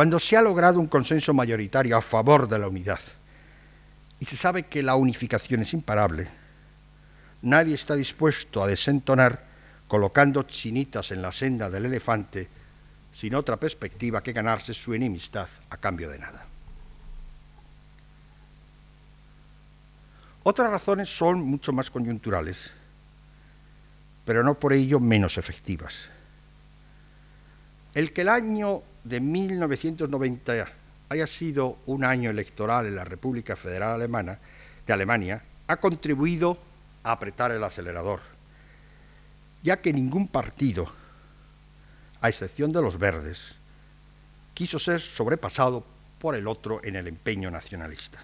Cuando se ha logrado un consenso mayoritario a favor de la unidad y se sabe que la unificación es imparable, nadie está dispuesto a desentonar colocando chinitas en la senda del elefante sin otra perspectiva que ganarse su enemistad a cambio de nada. Otras razones son mucho más coyunturales, pero no por ello menos efectivas. El que el año de 1990 haya sido un año electoral en la República Federal Alemana, de Alemania ha contribuido a apretar el acelerador, ya que ningún partido, a excepción de los verdes, quiso ser sobrepasado por el otro en el empeño nacionalista.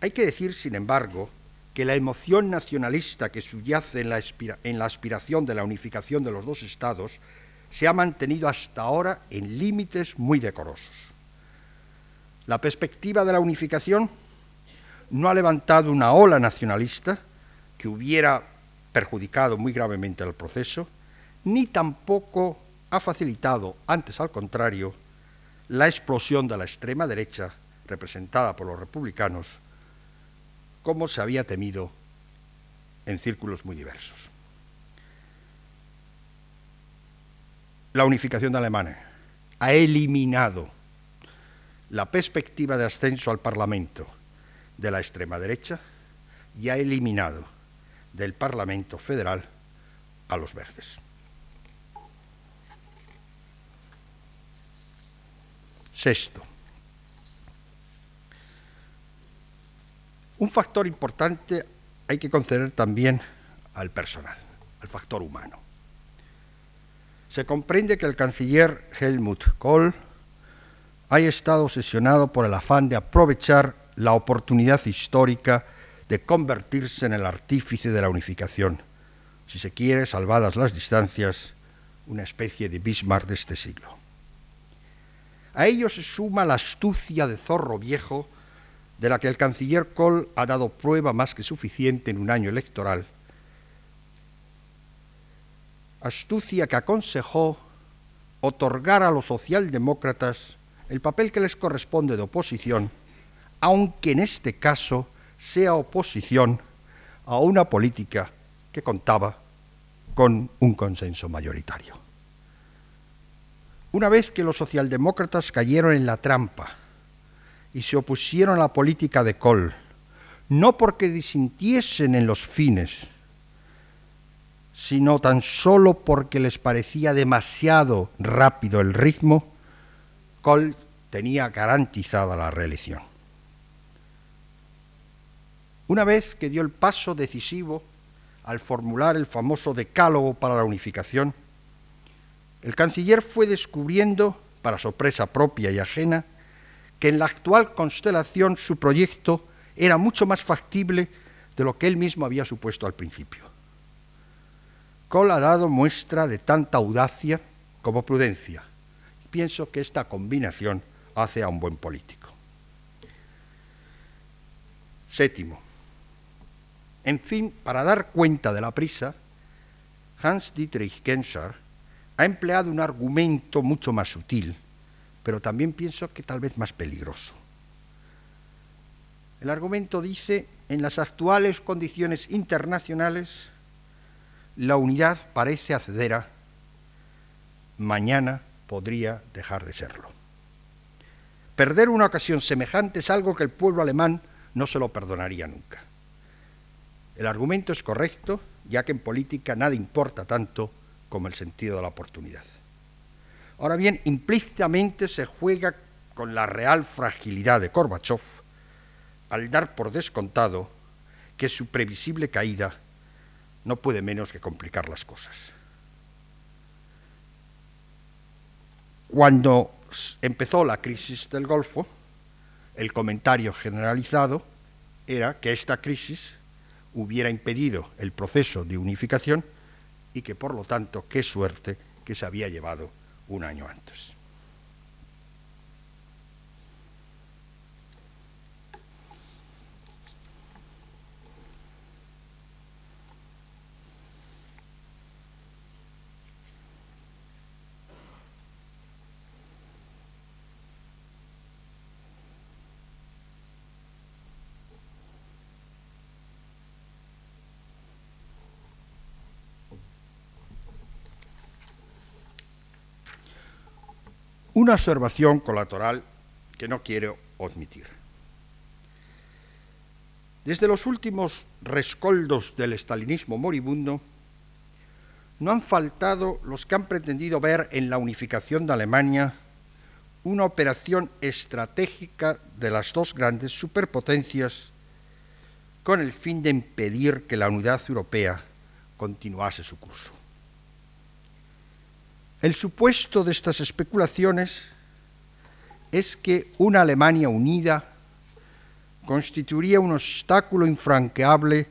Hay que decir, sin embargo, que la emoción nacionalista que subyace en la, en la aspiración de la unificación de los dos estados se ha mantenido hasta ahora en límites muy decorosos. La perspectiva de la unificación no ha levantado una ola nacionalista que hubiera perjudicado muy gravemente el proceso, ni tampoco ha facilitado, antes al contrario, la explosión de la extrema derecha representada por los republicanos, como se había temido en círculos muy diversos. la unificación de Alemania. Ha eliminado la perspectiva de ascenso al Parlamento de la extrema derecha y ha eliminado del Parlamento federal a los verdes. Sexto. Un factor importante hay que conceder también al personal, al factor humano. Se comprende que el canciller Helmut Kohl haya estado obsesionado por el afán de aprovechar la oportunidad histórica de convertirse en el artífice de la unificación, si se quiere, salvadas las distancias, una especie de Bismarck de este siglo. A ello se suma la astucia de zorro viejo de la que el canciller Kohl ha dado prueba más que suficiente en un año electoral, astucia que aconsejó otorgar a los socialdemócratas el papel que les corresponde de oposición, aunque en este caso sea oposición a una política que contaba con un consenso mayoritario. Una vez que los socialdemócratas cayeron en la trampa y se opusieron a la política de Kohl, no porque disintiesen en los fines, sino tan solo porque les parecía demasiado rápido el ritmo, Kohl tenía garantizada la reelección. Una vez que dio el paso decisivo al formular el famoso decálogo para la unificación, el canciller fue descubriendo, para sorpresa propia y ajena, que en la actual constelación su proyecto era mucho más factible de lo que él mismo había supuesto al principio. Kohl ha dado muestra de tanta audacia como prudencia. Pienso que esta combinación hace a un buen político. Séptimo, en fin, para dar cuenta de la prisa, Hans Dietrich Genscher ha empleado un argumento mucho más sutil, pero también pienso que tal vez más peligroso. El argumento dice, en las actuales condiciones internacionales, la unidad parece accedera, mañana podría dejar de serlo. Perder una ocasión semejante es algo que el pueblo alemán no se lo perdonaría nunca. El argumento es correcto, ya que en política nada importa tanto como el sentido de la oportunidad. Ahora bien, implícitamente se juega con la real fragilidad de Gorbachev al dar por descontado que su previsible caída no puede menos que complicar las cosas. Cuando empezó la crisis del Golfo, el comentario generalizado era que esta crisis hubiera impedido el proceso de unificación y que por lo tanto qué suerte que se había llevado un año antes. Una observación colateral que no quiero omitir. Desde los últimos rescoldos del estalinismo moribundo, no han faltado los que han pretendido ver en la unificación de Alemania una operación estratégica de las dos grandes superpotencias con el fin de impedir que la unidad europea continuase su curso. El supuesto de estas especulaciones es que una Alemania unida constituiría un obstáculo infranqueable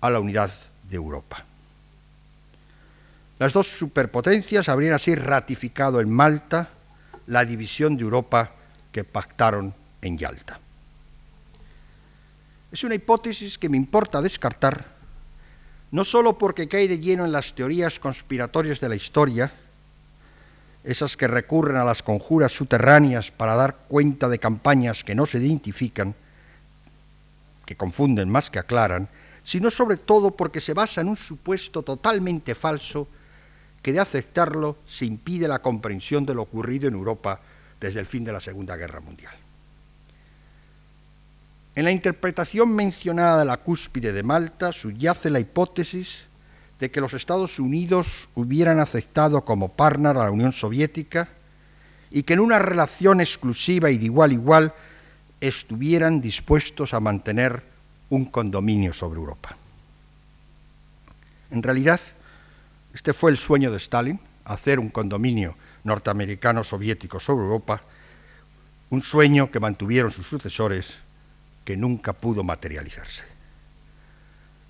a la unidad de Europa. Las dos superpotencias habrían así ratificado en Malta la división de Europa que pactaron en Yalta. Es una hipótesis que me importa descartar, no sólo porque cae de lleno en las teorías conspiratorias de la historia, esas que recurren a las conjuras subterráneas para dar cuenta de campañas que no se identifican, que confunden más que aclaran, sino sobre todo porque se basa en un supuesto totalmente falso que de aceptarlo se impide la comprensión de lo ocurrido en Europa desde el fin de la Segunda Guerra Mundial. En la interpretación mencionada de la cúspide de Malta subyace la hipótesis de que los Estados Unidos hubieran aceptado como partner a la Unión Soviética y que en una relación exclusiva y de igual a igual estuvieran dispuestos a mantener un condominio sobre Europa. En realidad, este fue el sueño de Stalin, hacer un condominio norteamericano-soviético sobre Europa, un sueño que mantuvieron sus sucesores, que nunca pudo materializarse.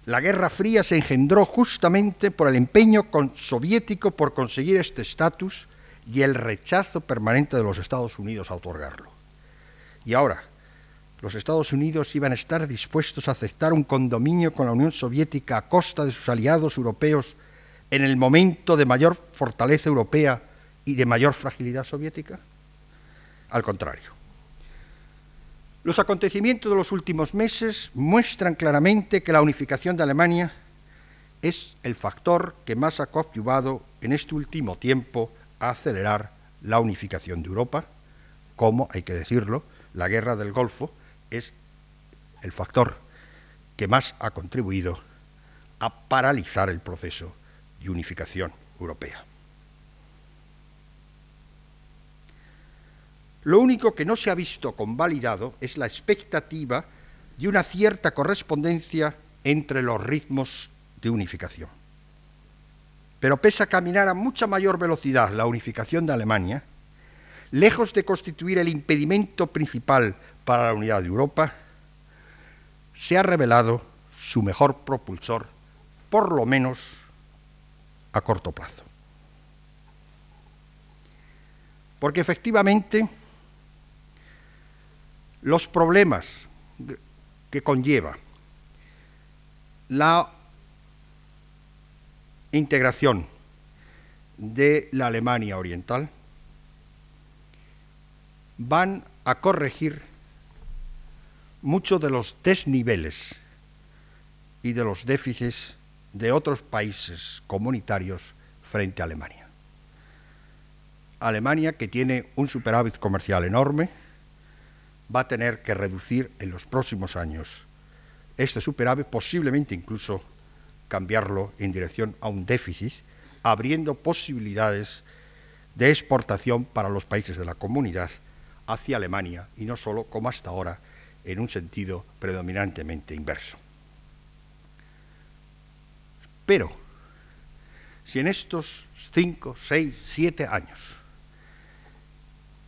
La Guerra Fría se engendró justamente por el empeño soviético por conseguir este estatus y el rechazo permanente de los Estados Unidos a otorgarlo. Y ahora, los Estados Unidos iban a estar dispuestos a aceptar un condominio con la Unión Soviética a costa de sus aliados europeos en el momento de mayor fortaleza europea y de mayor fragilidad soviética? Al contrario. Los acontecimientos de los últimos meses muestran claramente que la unificación de Alemania es el factor que más ha coadyuvado en este último tiempo a acelerar la unificación de Europa, como, hay que decirlo, la guerra del Golfo es el factor que más ha contribuido a paralizar el proceso de unificación europea. Lo único que no se ha visto convalidado es la expectativa de una cierta correspondencia entre los ritmos de unificación. Pero pese a caminar a mucha mayor velocidad la unificación de Alemania, lejos de constituir el impedimento principal para la unidad de Europa, se ha revelado su mejor propulsor, por lo menos a corto plazo. Porque efectivamente los problemas que conlleva la integración de la Alemania Oriental van a corregir muchos de los desniveles y de los déficits de otros países comunitarios frente a Alemania. Alemania, que tiene un superávit comercial enorme, va a tener que reducir en los próximos años este superávit, posiblemente incluso cambiarlo en dirección a un déficit, abriendo posibilidades de exportación para los países de la comunidad hacia Alemania y no solo como hasta ahora en un sentido predominantemente inverso. Pero, si en estos cinco, seis, siete años,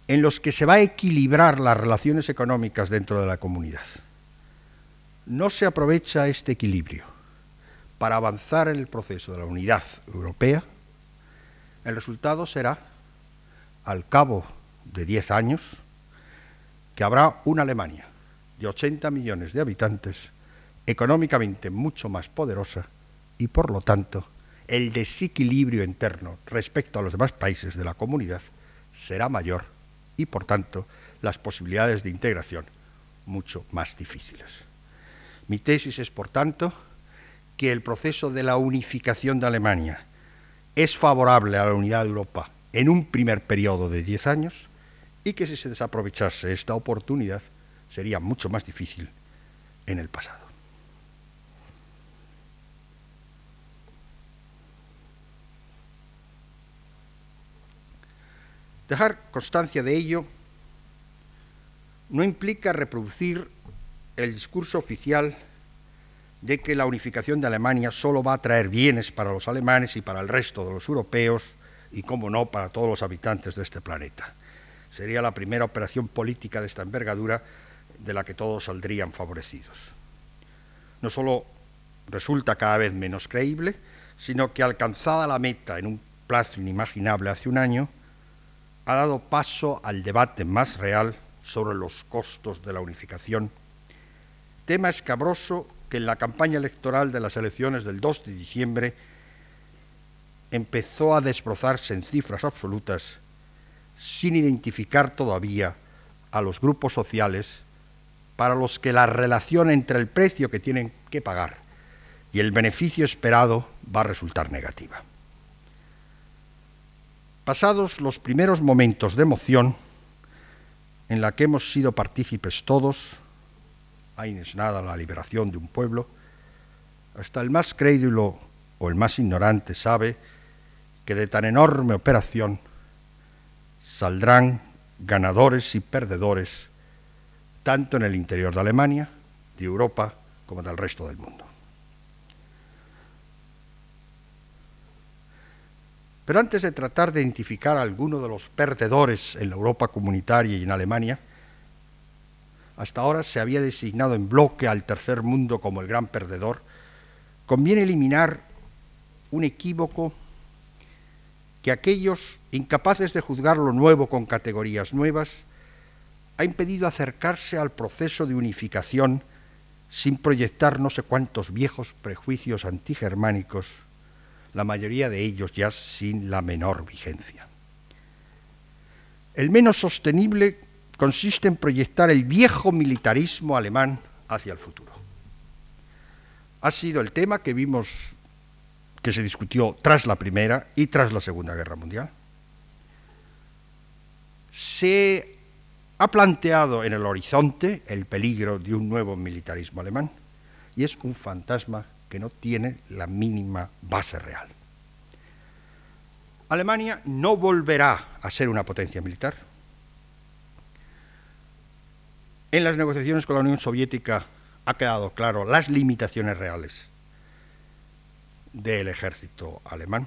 en los que se va a equilibrar las relaciones económicas dentro de la comunidad, no se aprovecha este equilibrio para avanzar en el proceso de la unidad europea, el resultado será, al cabo de diez años, que habrá una Alemania de 80 millones de habitantes, económicamente mucho más poderosa y por lo tanto el desequilibrio interno respecto a los demás países de la comunidad será mayor y por tanto las posibilidades de integración mucho más difíciles. Mi tesis es, por tanto, que el proceso de la unificación de Alemania es favorable a la unidad de Europa en un primer periodo de 10 años y que si se desaprovechase esta oportunidad sería mucho más difícil en el pasado. Dejar constancia de ello no implica reproducir el discurso oficial de que la unificación de Alemania solo va a traer bienes para los alemanes y para el resto de los europeos y, como no, para todos los habitantes de este planeta. Sería la primera operación política de esta envergadura de la que todos saldrían favorecidos. No solo resulta cada vez menos creíble, sino que alcanzada la meta en un plazo inimaginable hace un año, ha dado paso al debate más real sobre los costos de la unificación, tema escabroso que en la campaña electoral de las elecciones del 2 de diciembre empezó a desbrozarse en cifras absolutas sin identificar todavía a los grupos sociales para los que la relación entre el precio que tienen que pagar y el beneficio esperado va a resultar negativa. Pasados los primeros momentos de emoción en la que hemos sido partícipes todos, ahí es nada la liberación de un pueblo, hasta el más crédulo o el más ignorante sabe que de tan enorme operación saldrán ganadores y perdedores tanto en el interior de Alemania, de Europa, como del resto del mundo. Pero antes de tratar de identificar a alguno de los perdedores en la Europa comunitaria y en Alemania, hasta ahora se había designado en bloque al tercer mundo como el gran perdedor, conviene eliminar un equívoco que aquellos incapaces de juzgar lo nuevo con categorías nuevas ha impedido acercarse al proceso de unificación sin proyectar no sé cuántos viejos prejuicios antigermánicos, la mayoría de ellos ya sin la menor vigencia. El menos sostenible consiste en proyectar el viejo militarismo alemán hacia el futuro. Ha sido el tema que vimos que se discutió tras la Primera y tras la Segunda Guerra Mundial. Se ha planteado en el horizonte el peligro de un nuevo militarismo alemán y es un fantasma que no tiene la mínima base real. Alemania no volverá a ser una potencia militar. En las negociaciones con la Unión Soviética ha quedado claro las limitaciones reales del ejército alemán.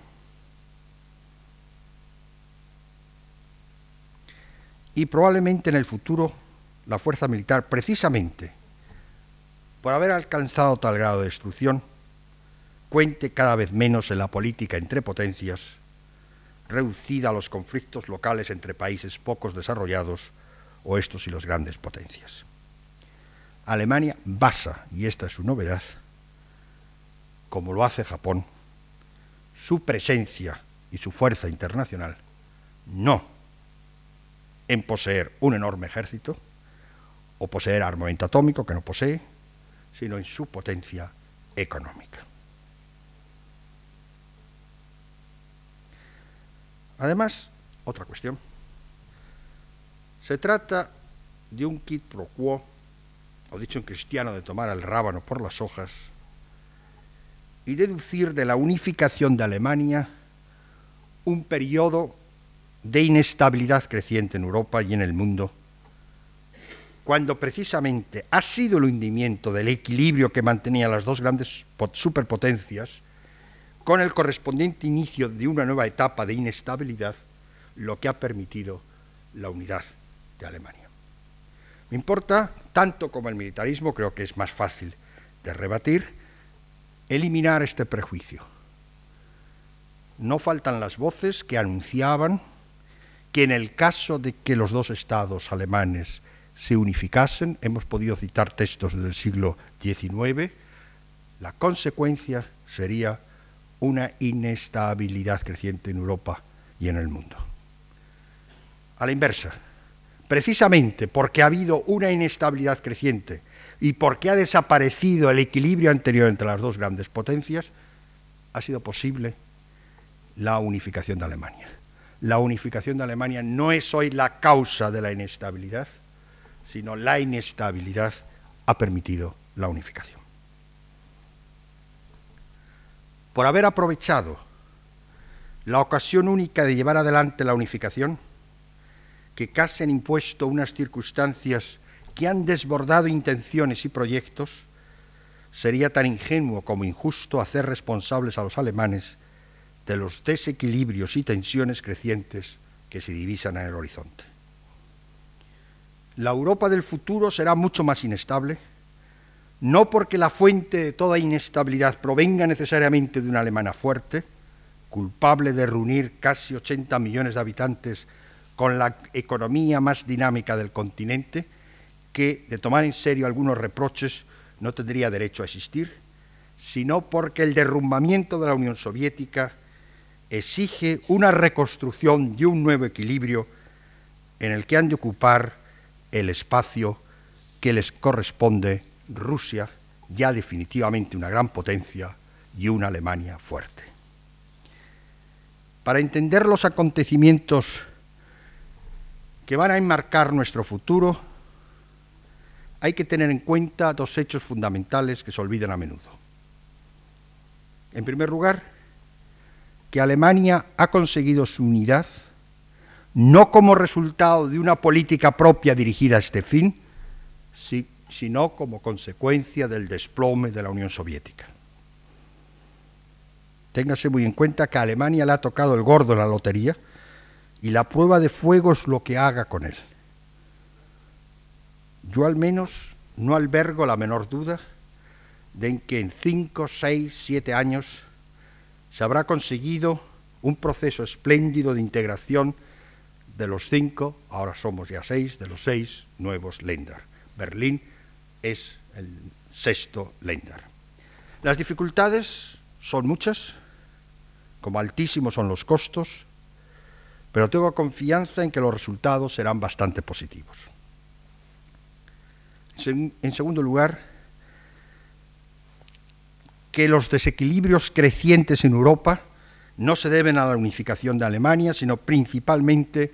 Y probablemente en el futuro la fuerza militar, precisamente por haber alcanzado tal grado de destrucción, cuente cada vez menos en la política entre potencias, reducida a los conflictos locales entre países pocos desarrollados o estos y las grandes potencias. Alemania basa, y esta es su novedad, como lo hace Japón, su presencia y su fuerza internacional no en poseer un enorme ejército o poseer armamento atómico que no posee, sino en su potencia económica. Además, otra cuestión. Se trata de un quid pro quo, o dicho en cristiano, de tomar el rábano por las hojas, y deducir de la unificación de Alemania un periodo de inestabilidad creciente en Europa y en el mundo, cuando precisamente ha sido el hundimiento del equilibrio que mantenía las dos grandes superpotencias, con el correspondiente inicio de una nueva etapa de inestabilidad, lo que ha permitido la unidad de Alemania. Me importa, tanto como el militarismo, creo que es más fácil de rebatir, eliminar este prejuicio. No faltan las voces que anunciaban que en el caso de que los dos estados alemanes se unificasen, hemos podido citar textos del siglo XIX, la consecuencia sería una inestabilidad creciente en Europa y en el mundo. A la inversa, precisamente porque ha habido una inestabilidad creciente y porque ha desaparecido el equilibrio anterior entre las dos grandes potencias, ha sido posible la unificación de Alemania. La unificación de Alemania no es hoy la causa de la inestabilidad, sino la inestabilidad ha permitido la unificación. Por haber aprovechado la ocasión única de llevar adelante la unificación, que casi han impuesto unas circunstancias que han desbordado intenciones y proyectos, sería tan ingenuo como injusto hacer responsables a los alemanes de los desequilibrios y tensiones crecientes que se divisan en el horizonte. La Europa del futuro será mucho más inestable, no porque la fuente de toda inestabilidad provenga necesariamente de una alemana fuerte, culpable de reunir casi 80 millones de habitantes con la economía más dinámica del continente, que, de tomar en serio algunos reproches, no tendría derecho a existir, sino porque el derrumbamiento de la Unión Soviética exige una reconstrucción de un nuevo equilibrio en el que han de ocupar el espacio que les corresponde Rusia, ya definitivamente una gran potencia, y una Alemania fuerte. Para entender los acontecimientos que van a enmarcar nuestro futuro, hay que tener en cuenta dos hechos fundamentales que se olvidan a menudo. En primer lugar, que Alemania ha conseguido su unidad no como resultado de una política propia dirigida a este fin, sino como consecuencia del desplome de la Unión Soviética. Téngase muy en cuenta que a Alemania le ha tocado el gordo en la lotería y la prueba de fuego es lo que haga con él. Yo al menos no albergo la menor duda de que en cinco, seis, siete años se habrá conseguido un proceso espléndido de integración de los cinco, ahora somos ya seis, de los seis nuevos Länder. Berlín es el sexto Länder. Las dificultades son muchas, como altísimos son los costos, pero tengo confianza en que los resultados serán bastante positivos. En segundo lugar, que los desequilibrios crecientes en Europa no se deben a la unificación de Alemania, sino principalmente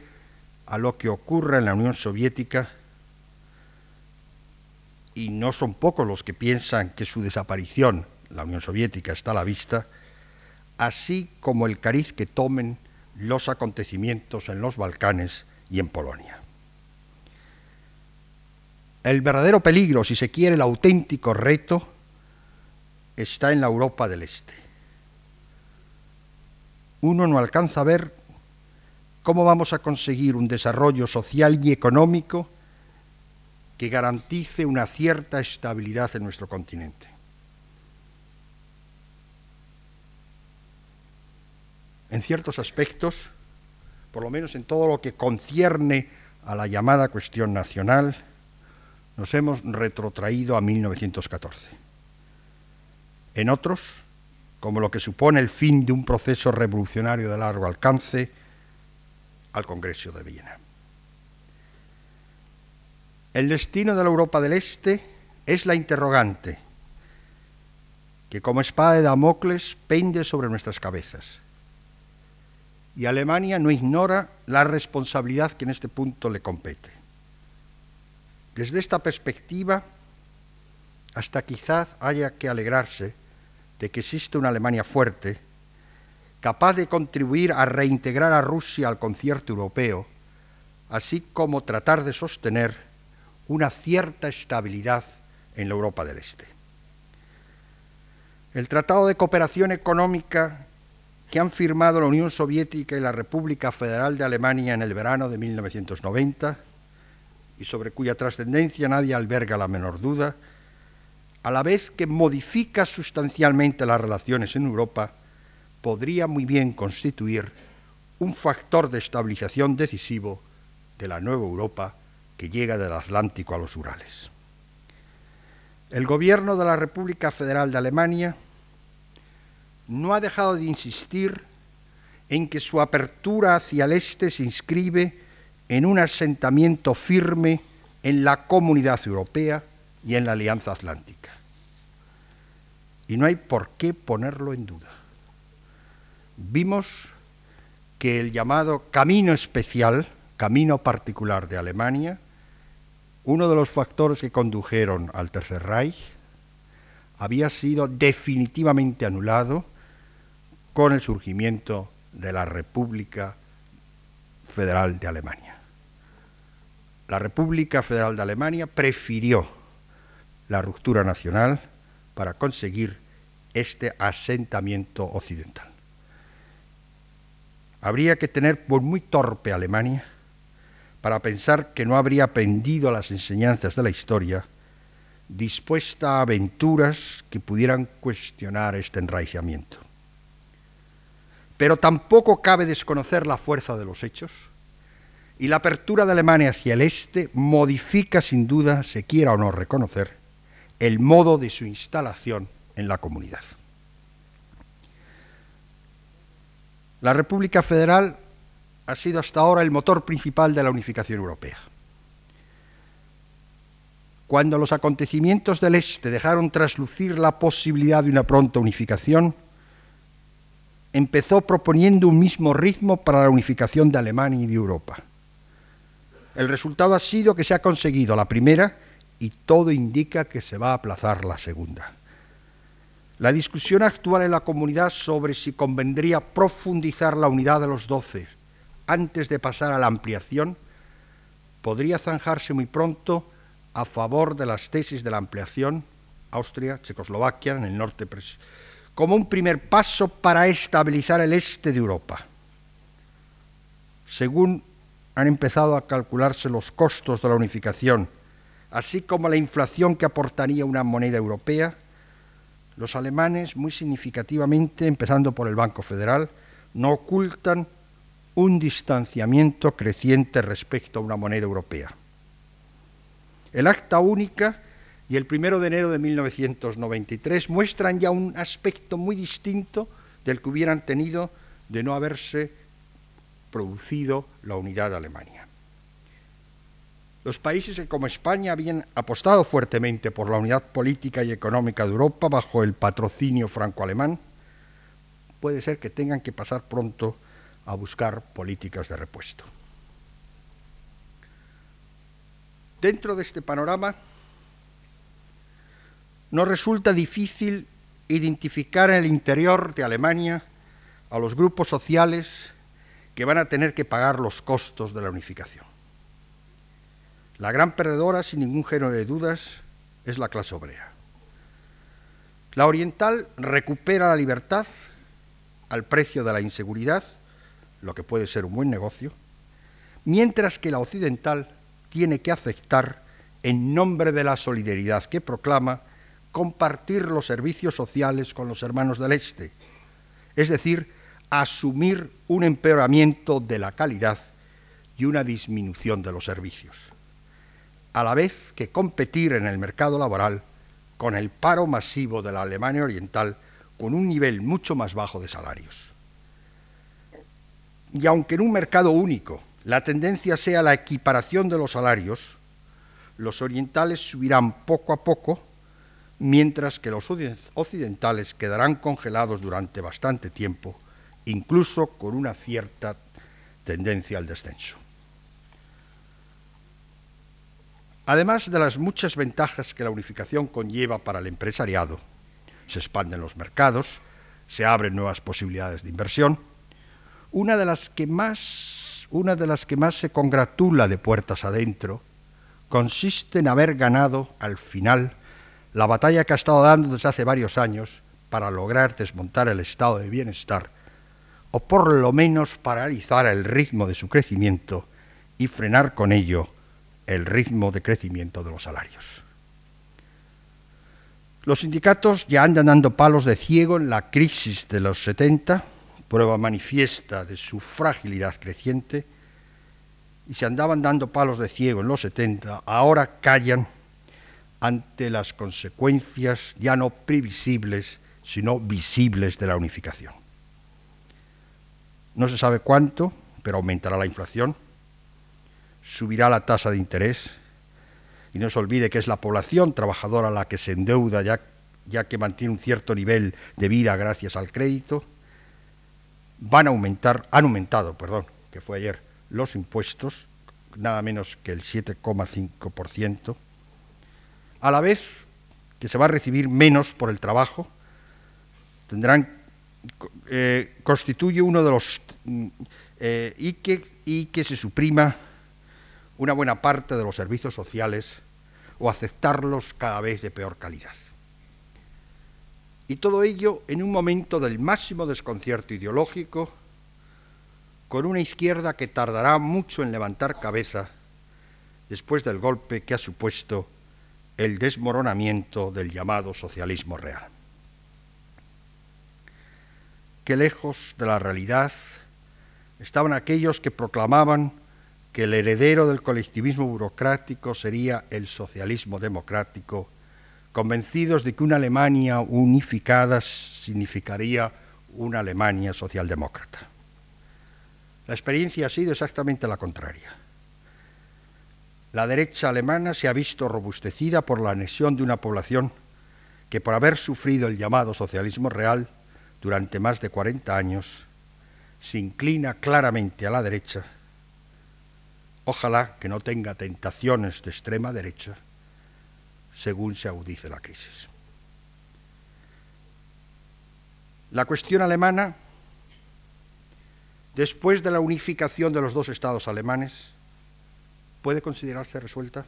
a lo que ocurre en la Unión Soviética, y no son pocos los que piensan que su desaparición, la Unión Soviética, está a la vista, así como el cariz que tomen los acontecimientos en los Balcanes y en Polonia. El verdadero peligro, si se quiere, el auténtico reto, está en la Europa del Este. Uno no alcanza a ver cómo vamos a conseguir un desarrollo social y económico que garantice una cierta estabilidad en nuestro continente. En ciertos aspectos, por lo menos en todo lo que concierne a la llamada cuestión nacional, nos hemos retrotraído a 1914. En otros, como lo que supone el fin de un proceso revolucionario de largo alcance, al Congreso de Viena. El destino de la Europa del Este es la interrogante que como espada de Damocles pende sobre nuestras cabezas. Y Alemania no ignora la responsabilidad que en este punto le compete. Desde esta perspectiva, hasta quizás haya que alegrarse de que existe una Alemania fuerte, capaz de contribuir a reintegrar a Rusia al concierto europeo, así como tratar de sostener una cierta estabilidad en la Europa del Este. El Tratado de Cooperación Económica que han firmado la Unión Soviética y la República Federal de Alemania en el verano de 1990 y sobre cuya trascendencia nadie alberga la menor duda, a la vez que modifica sustancialmente las relaciones en Europa, podría muy bien constituir un factor de estabilización decisivo de la nueva Europa llega del Atlántico a los Urales. El gobierno de la República Federal de Alemania no ha dejado de insistir en que su apertura hacia el este se inscribe en un asentamiento firme en la comunidad europea y en la Alianza Atlántica. Y no hay por qué ponerlo en duda. Vimos que el llamado camino especial, camino particular de Alemania, uno de los factores que condujeron al Tercer Reich, había sido definitivamente anulado con el surgimiento de la República Federal de Alemania. La República Federal de Alemania prefirió la ruptura nacional para conseguir este asentamiento occidental. Habría que tener por muy torpe Alemania para pensar que no habría aprendido las enseñanzas de la historia, dispuesta a aventuras que pudieran cuestionar este enraizamiento. Pero tampoco cabe desconocer la fuerza de los hechos, y la apertura de Alemania hacia el este modifica sin duda, se quiera o no reconocer, el modo de su instalación en la comunidad. La República Federal ha sido hasta ahora el motor principal de la unificación europea. Cuando los acontecimientos del Este dejaron traslucir la posibilidad de una pronta unificación, empezó proponiendo un mismo ritmo para la unificación de Alemania y de Europa. El resultado ha sido que se ha conseguido la primera y todo indica que se va a aplazar la segunda. La discusión actual en la comunidad sobre si convendría profundizar la unidad de los doce antes de pasar a la ampliación, podría zanjarse muy pronto a favor de las tesis de la ampliación, Austria, Checoslovaquia, en el norte, como un primer paso para estabilizar el este de Europa. Según han empezado a calcularse los costos de la unificación, así como la inflación que aportaría una moneda europea, los alemanes, muy significativamente, empezando por el Banco Federal, no ocultan un distanciamiento creciente respecto a una moneda europea. El acta única y el primero de enero de 1993 muestran ya un aspecto muy distinto del que hubieran tenido de no haberse producido la unidad de Alemania. Los países que como España habían apostado fuertemente por la unidad política y económica de Europa bajo el patrocinio franco-alemán, puede ser que tengan que pasar pronto a buscar políticas de repuesto. Dentro de este panorama, no resulta difícil identificar en el interior de Alemania a los grupos sociales que van a tener que pagar los costos de la unificación. La gran perdedora, sin ningún género de dudas, es la clase obrera. La oriental recupera la libertad al precio de la inseguridad, lo que puede ser un buen negocio, mientras que la occidental tiene que aceptar, en nombre de la solidaridad que proclama, compartir los servicios sociales con los hermanos del Este, es decir, asumir un empeoramiento de la calidad y una disminución de los servicios, a la vez que competir en el mercado laboral con el paro masivo de la Alemania Oriental con un nivel mucho más bajo de salarios. Y aunque en un mercado único la tendencia sea la equiparación de los salarios, los orientales subirán poco a poco mientras que los occidentales quedarán congelados durante bastante tiempo, incluso con una cierta tendencia al descenso. Además de las muchas ventajas que la unificación conlleva para el empresariado, se expanden los mercados, se abren nuevas posibilidades de inversión, una de las que más, una de las que más se congratula de puertas adentro consiste en haber ganado al final la batalla que ha estado dando desde hace varios años para lograr desmontar el estado de bienestar, o por lo menos paralizar el ritmo de su crecimiento y frenar con ello el ritmo de crecimiento de los salarios. Los sindicatos ya andan dando palos de ciego en la crisis de los 70, prueba manifiesta de su fragilidad creciente, y se andaban dando palos de ciego en los 70, ahora callan ante las consecuencias ya no previsibles, sino visibles de la unificación. No se sabe cuánto, pero aumentará la inflación, subirá la tasa de interés, y no se olvide que es la población trabajadora la que se endeuda ya, ya que mantiene un cierto nivel de vida gracias al crédito, van a aumentar, han aumentado, perdón, que fue ayer, los impuestos, nada menos que el 7,5%, a la vez que se va a recibir menos por el trabajo, tendrán, eh, constituye uno de los... Mm, eh, y, que, y que se suprima una buena parte de los servicios sociales o aceptarlos cada vez de peor calidad. Y todo ello en un momento del máximo desconcierto ideológico, con una izquierda que tardará mucho en levantar cabeza después del golpe que ha supuesto el desmoronamiento del llamado socialismo real. Qué lejos de la realidad estaban aquellos que proclamaban que el heredero del colectivismo burocrático sería el socialismo democrático, convencidos de que una Alemania unificada significaría una Alemania socialdemócrata. La experiencia ha sido exactamente la contraria. La derecha alemana se ha visto robustecida por la anexión de una población que por haber sufrido el llamado socialismo real durante más de 40 años, se inclina claramente a la derecha. Ojalá que no tenga tentaciones de extrema derecha según se agudice la crisis. La cuestión alemana después de la unificación de los dos estados alemanes, puede considerarse resuelta?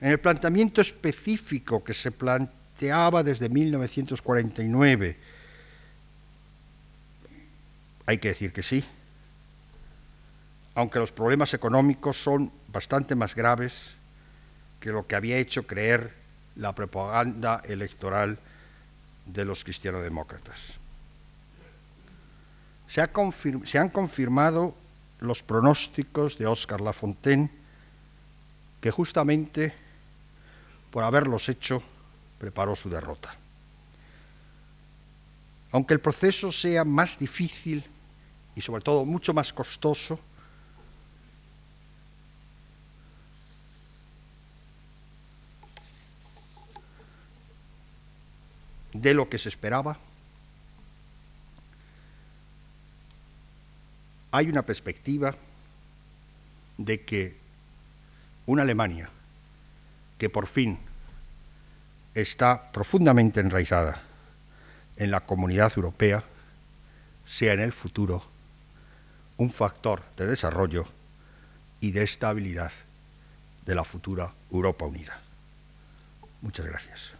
En el planteamiento específico que se planteaba desde 1949, hay que decir que sí, aunque los problemas económicos son bastante más graves que lo que había hecho creer la propaganda electoral de los cristianodemócratas. Se, se han confirmado los pronósticos de Oscar Lafontaine, que justamente por haberlos hecho preparó su derrota. Aunque el proceso sea más difícil y sobre todo mucho más costoso, de lo que se esperaba, hay una perspectiva de que una Alemania que por fin está profundamente enraizada en la comunidad europea sea en el futuro un factor de desarrollo y de estabilidad de la futura Europa unida. Muchas gracias.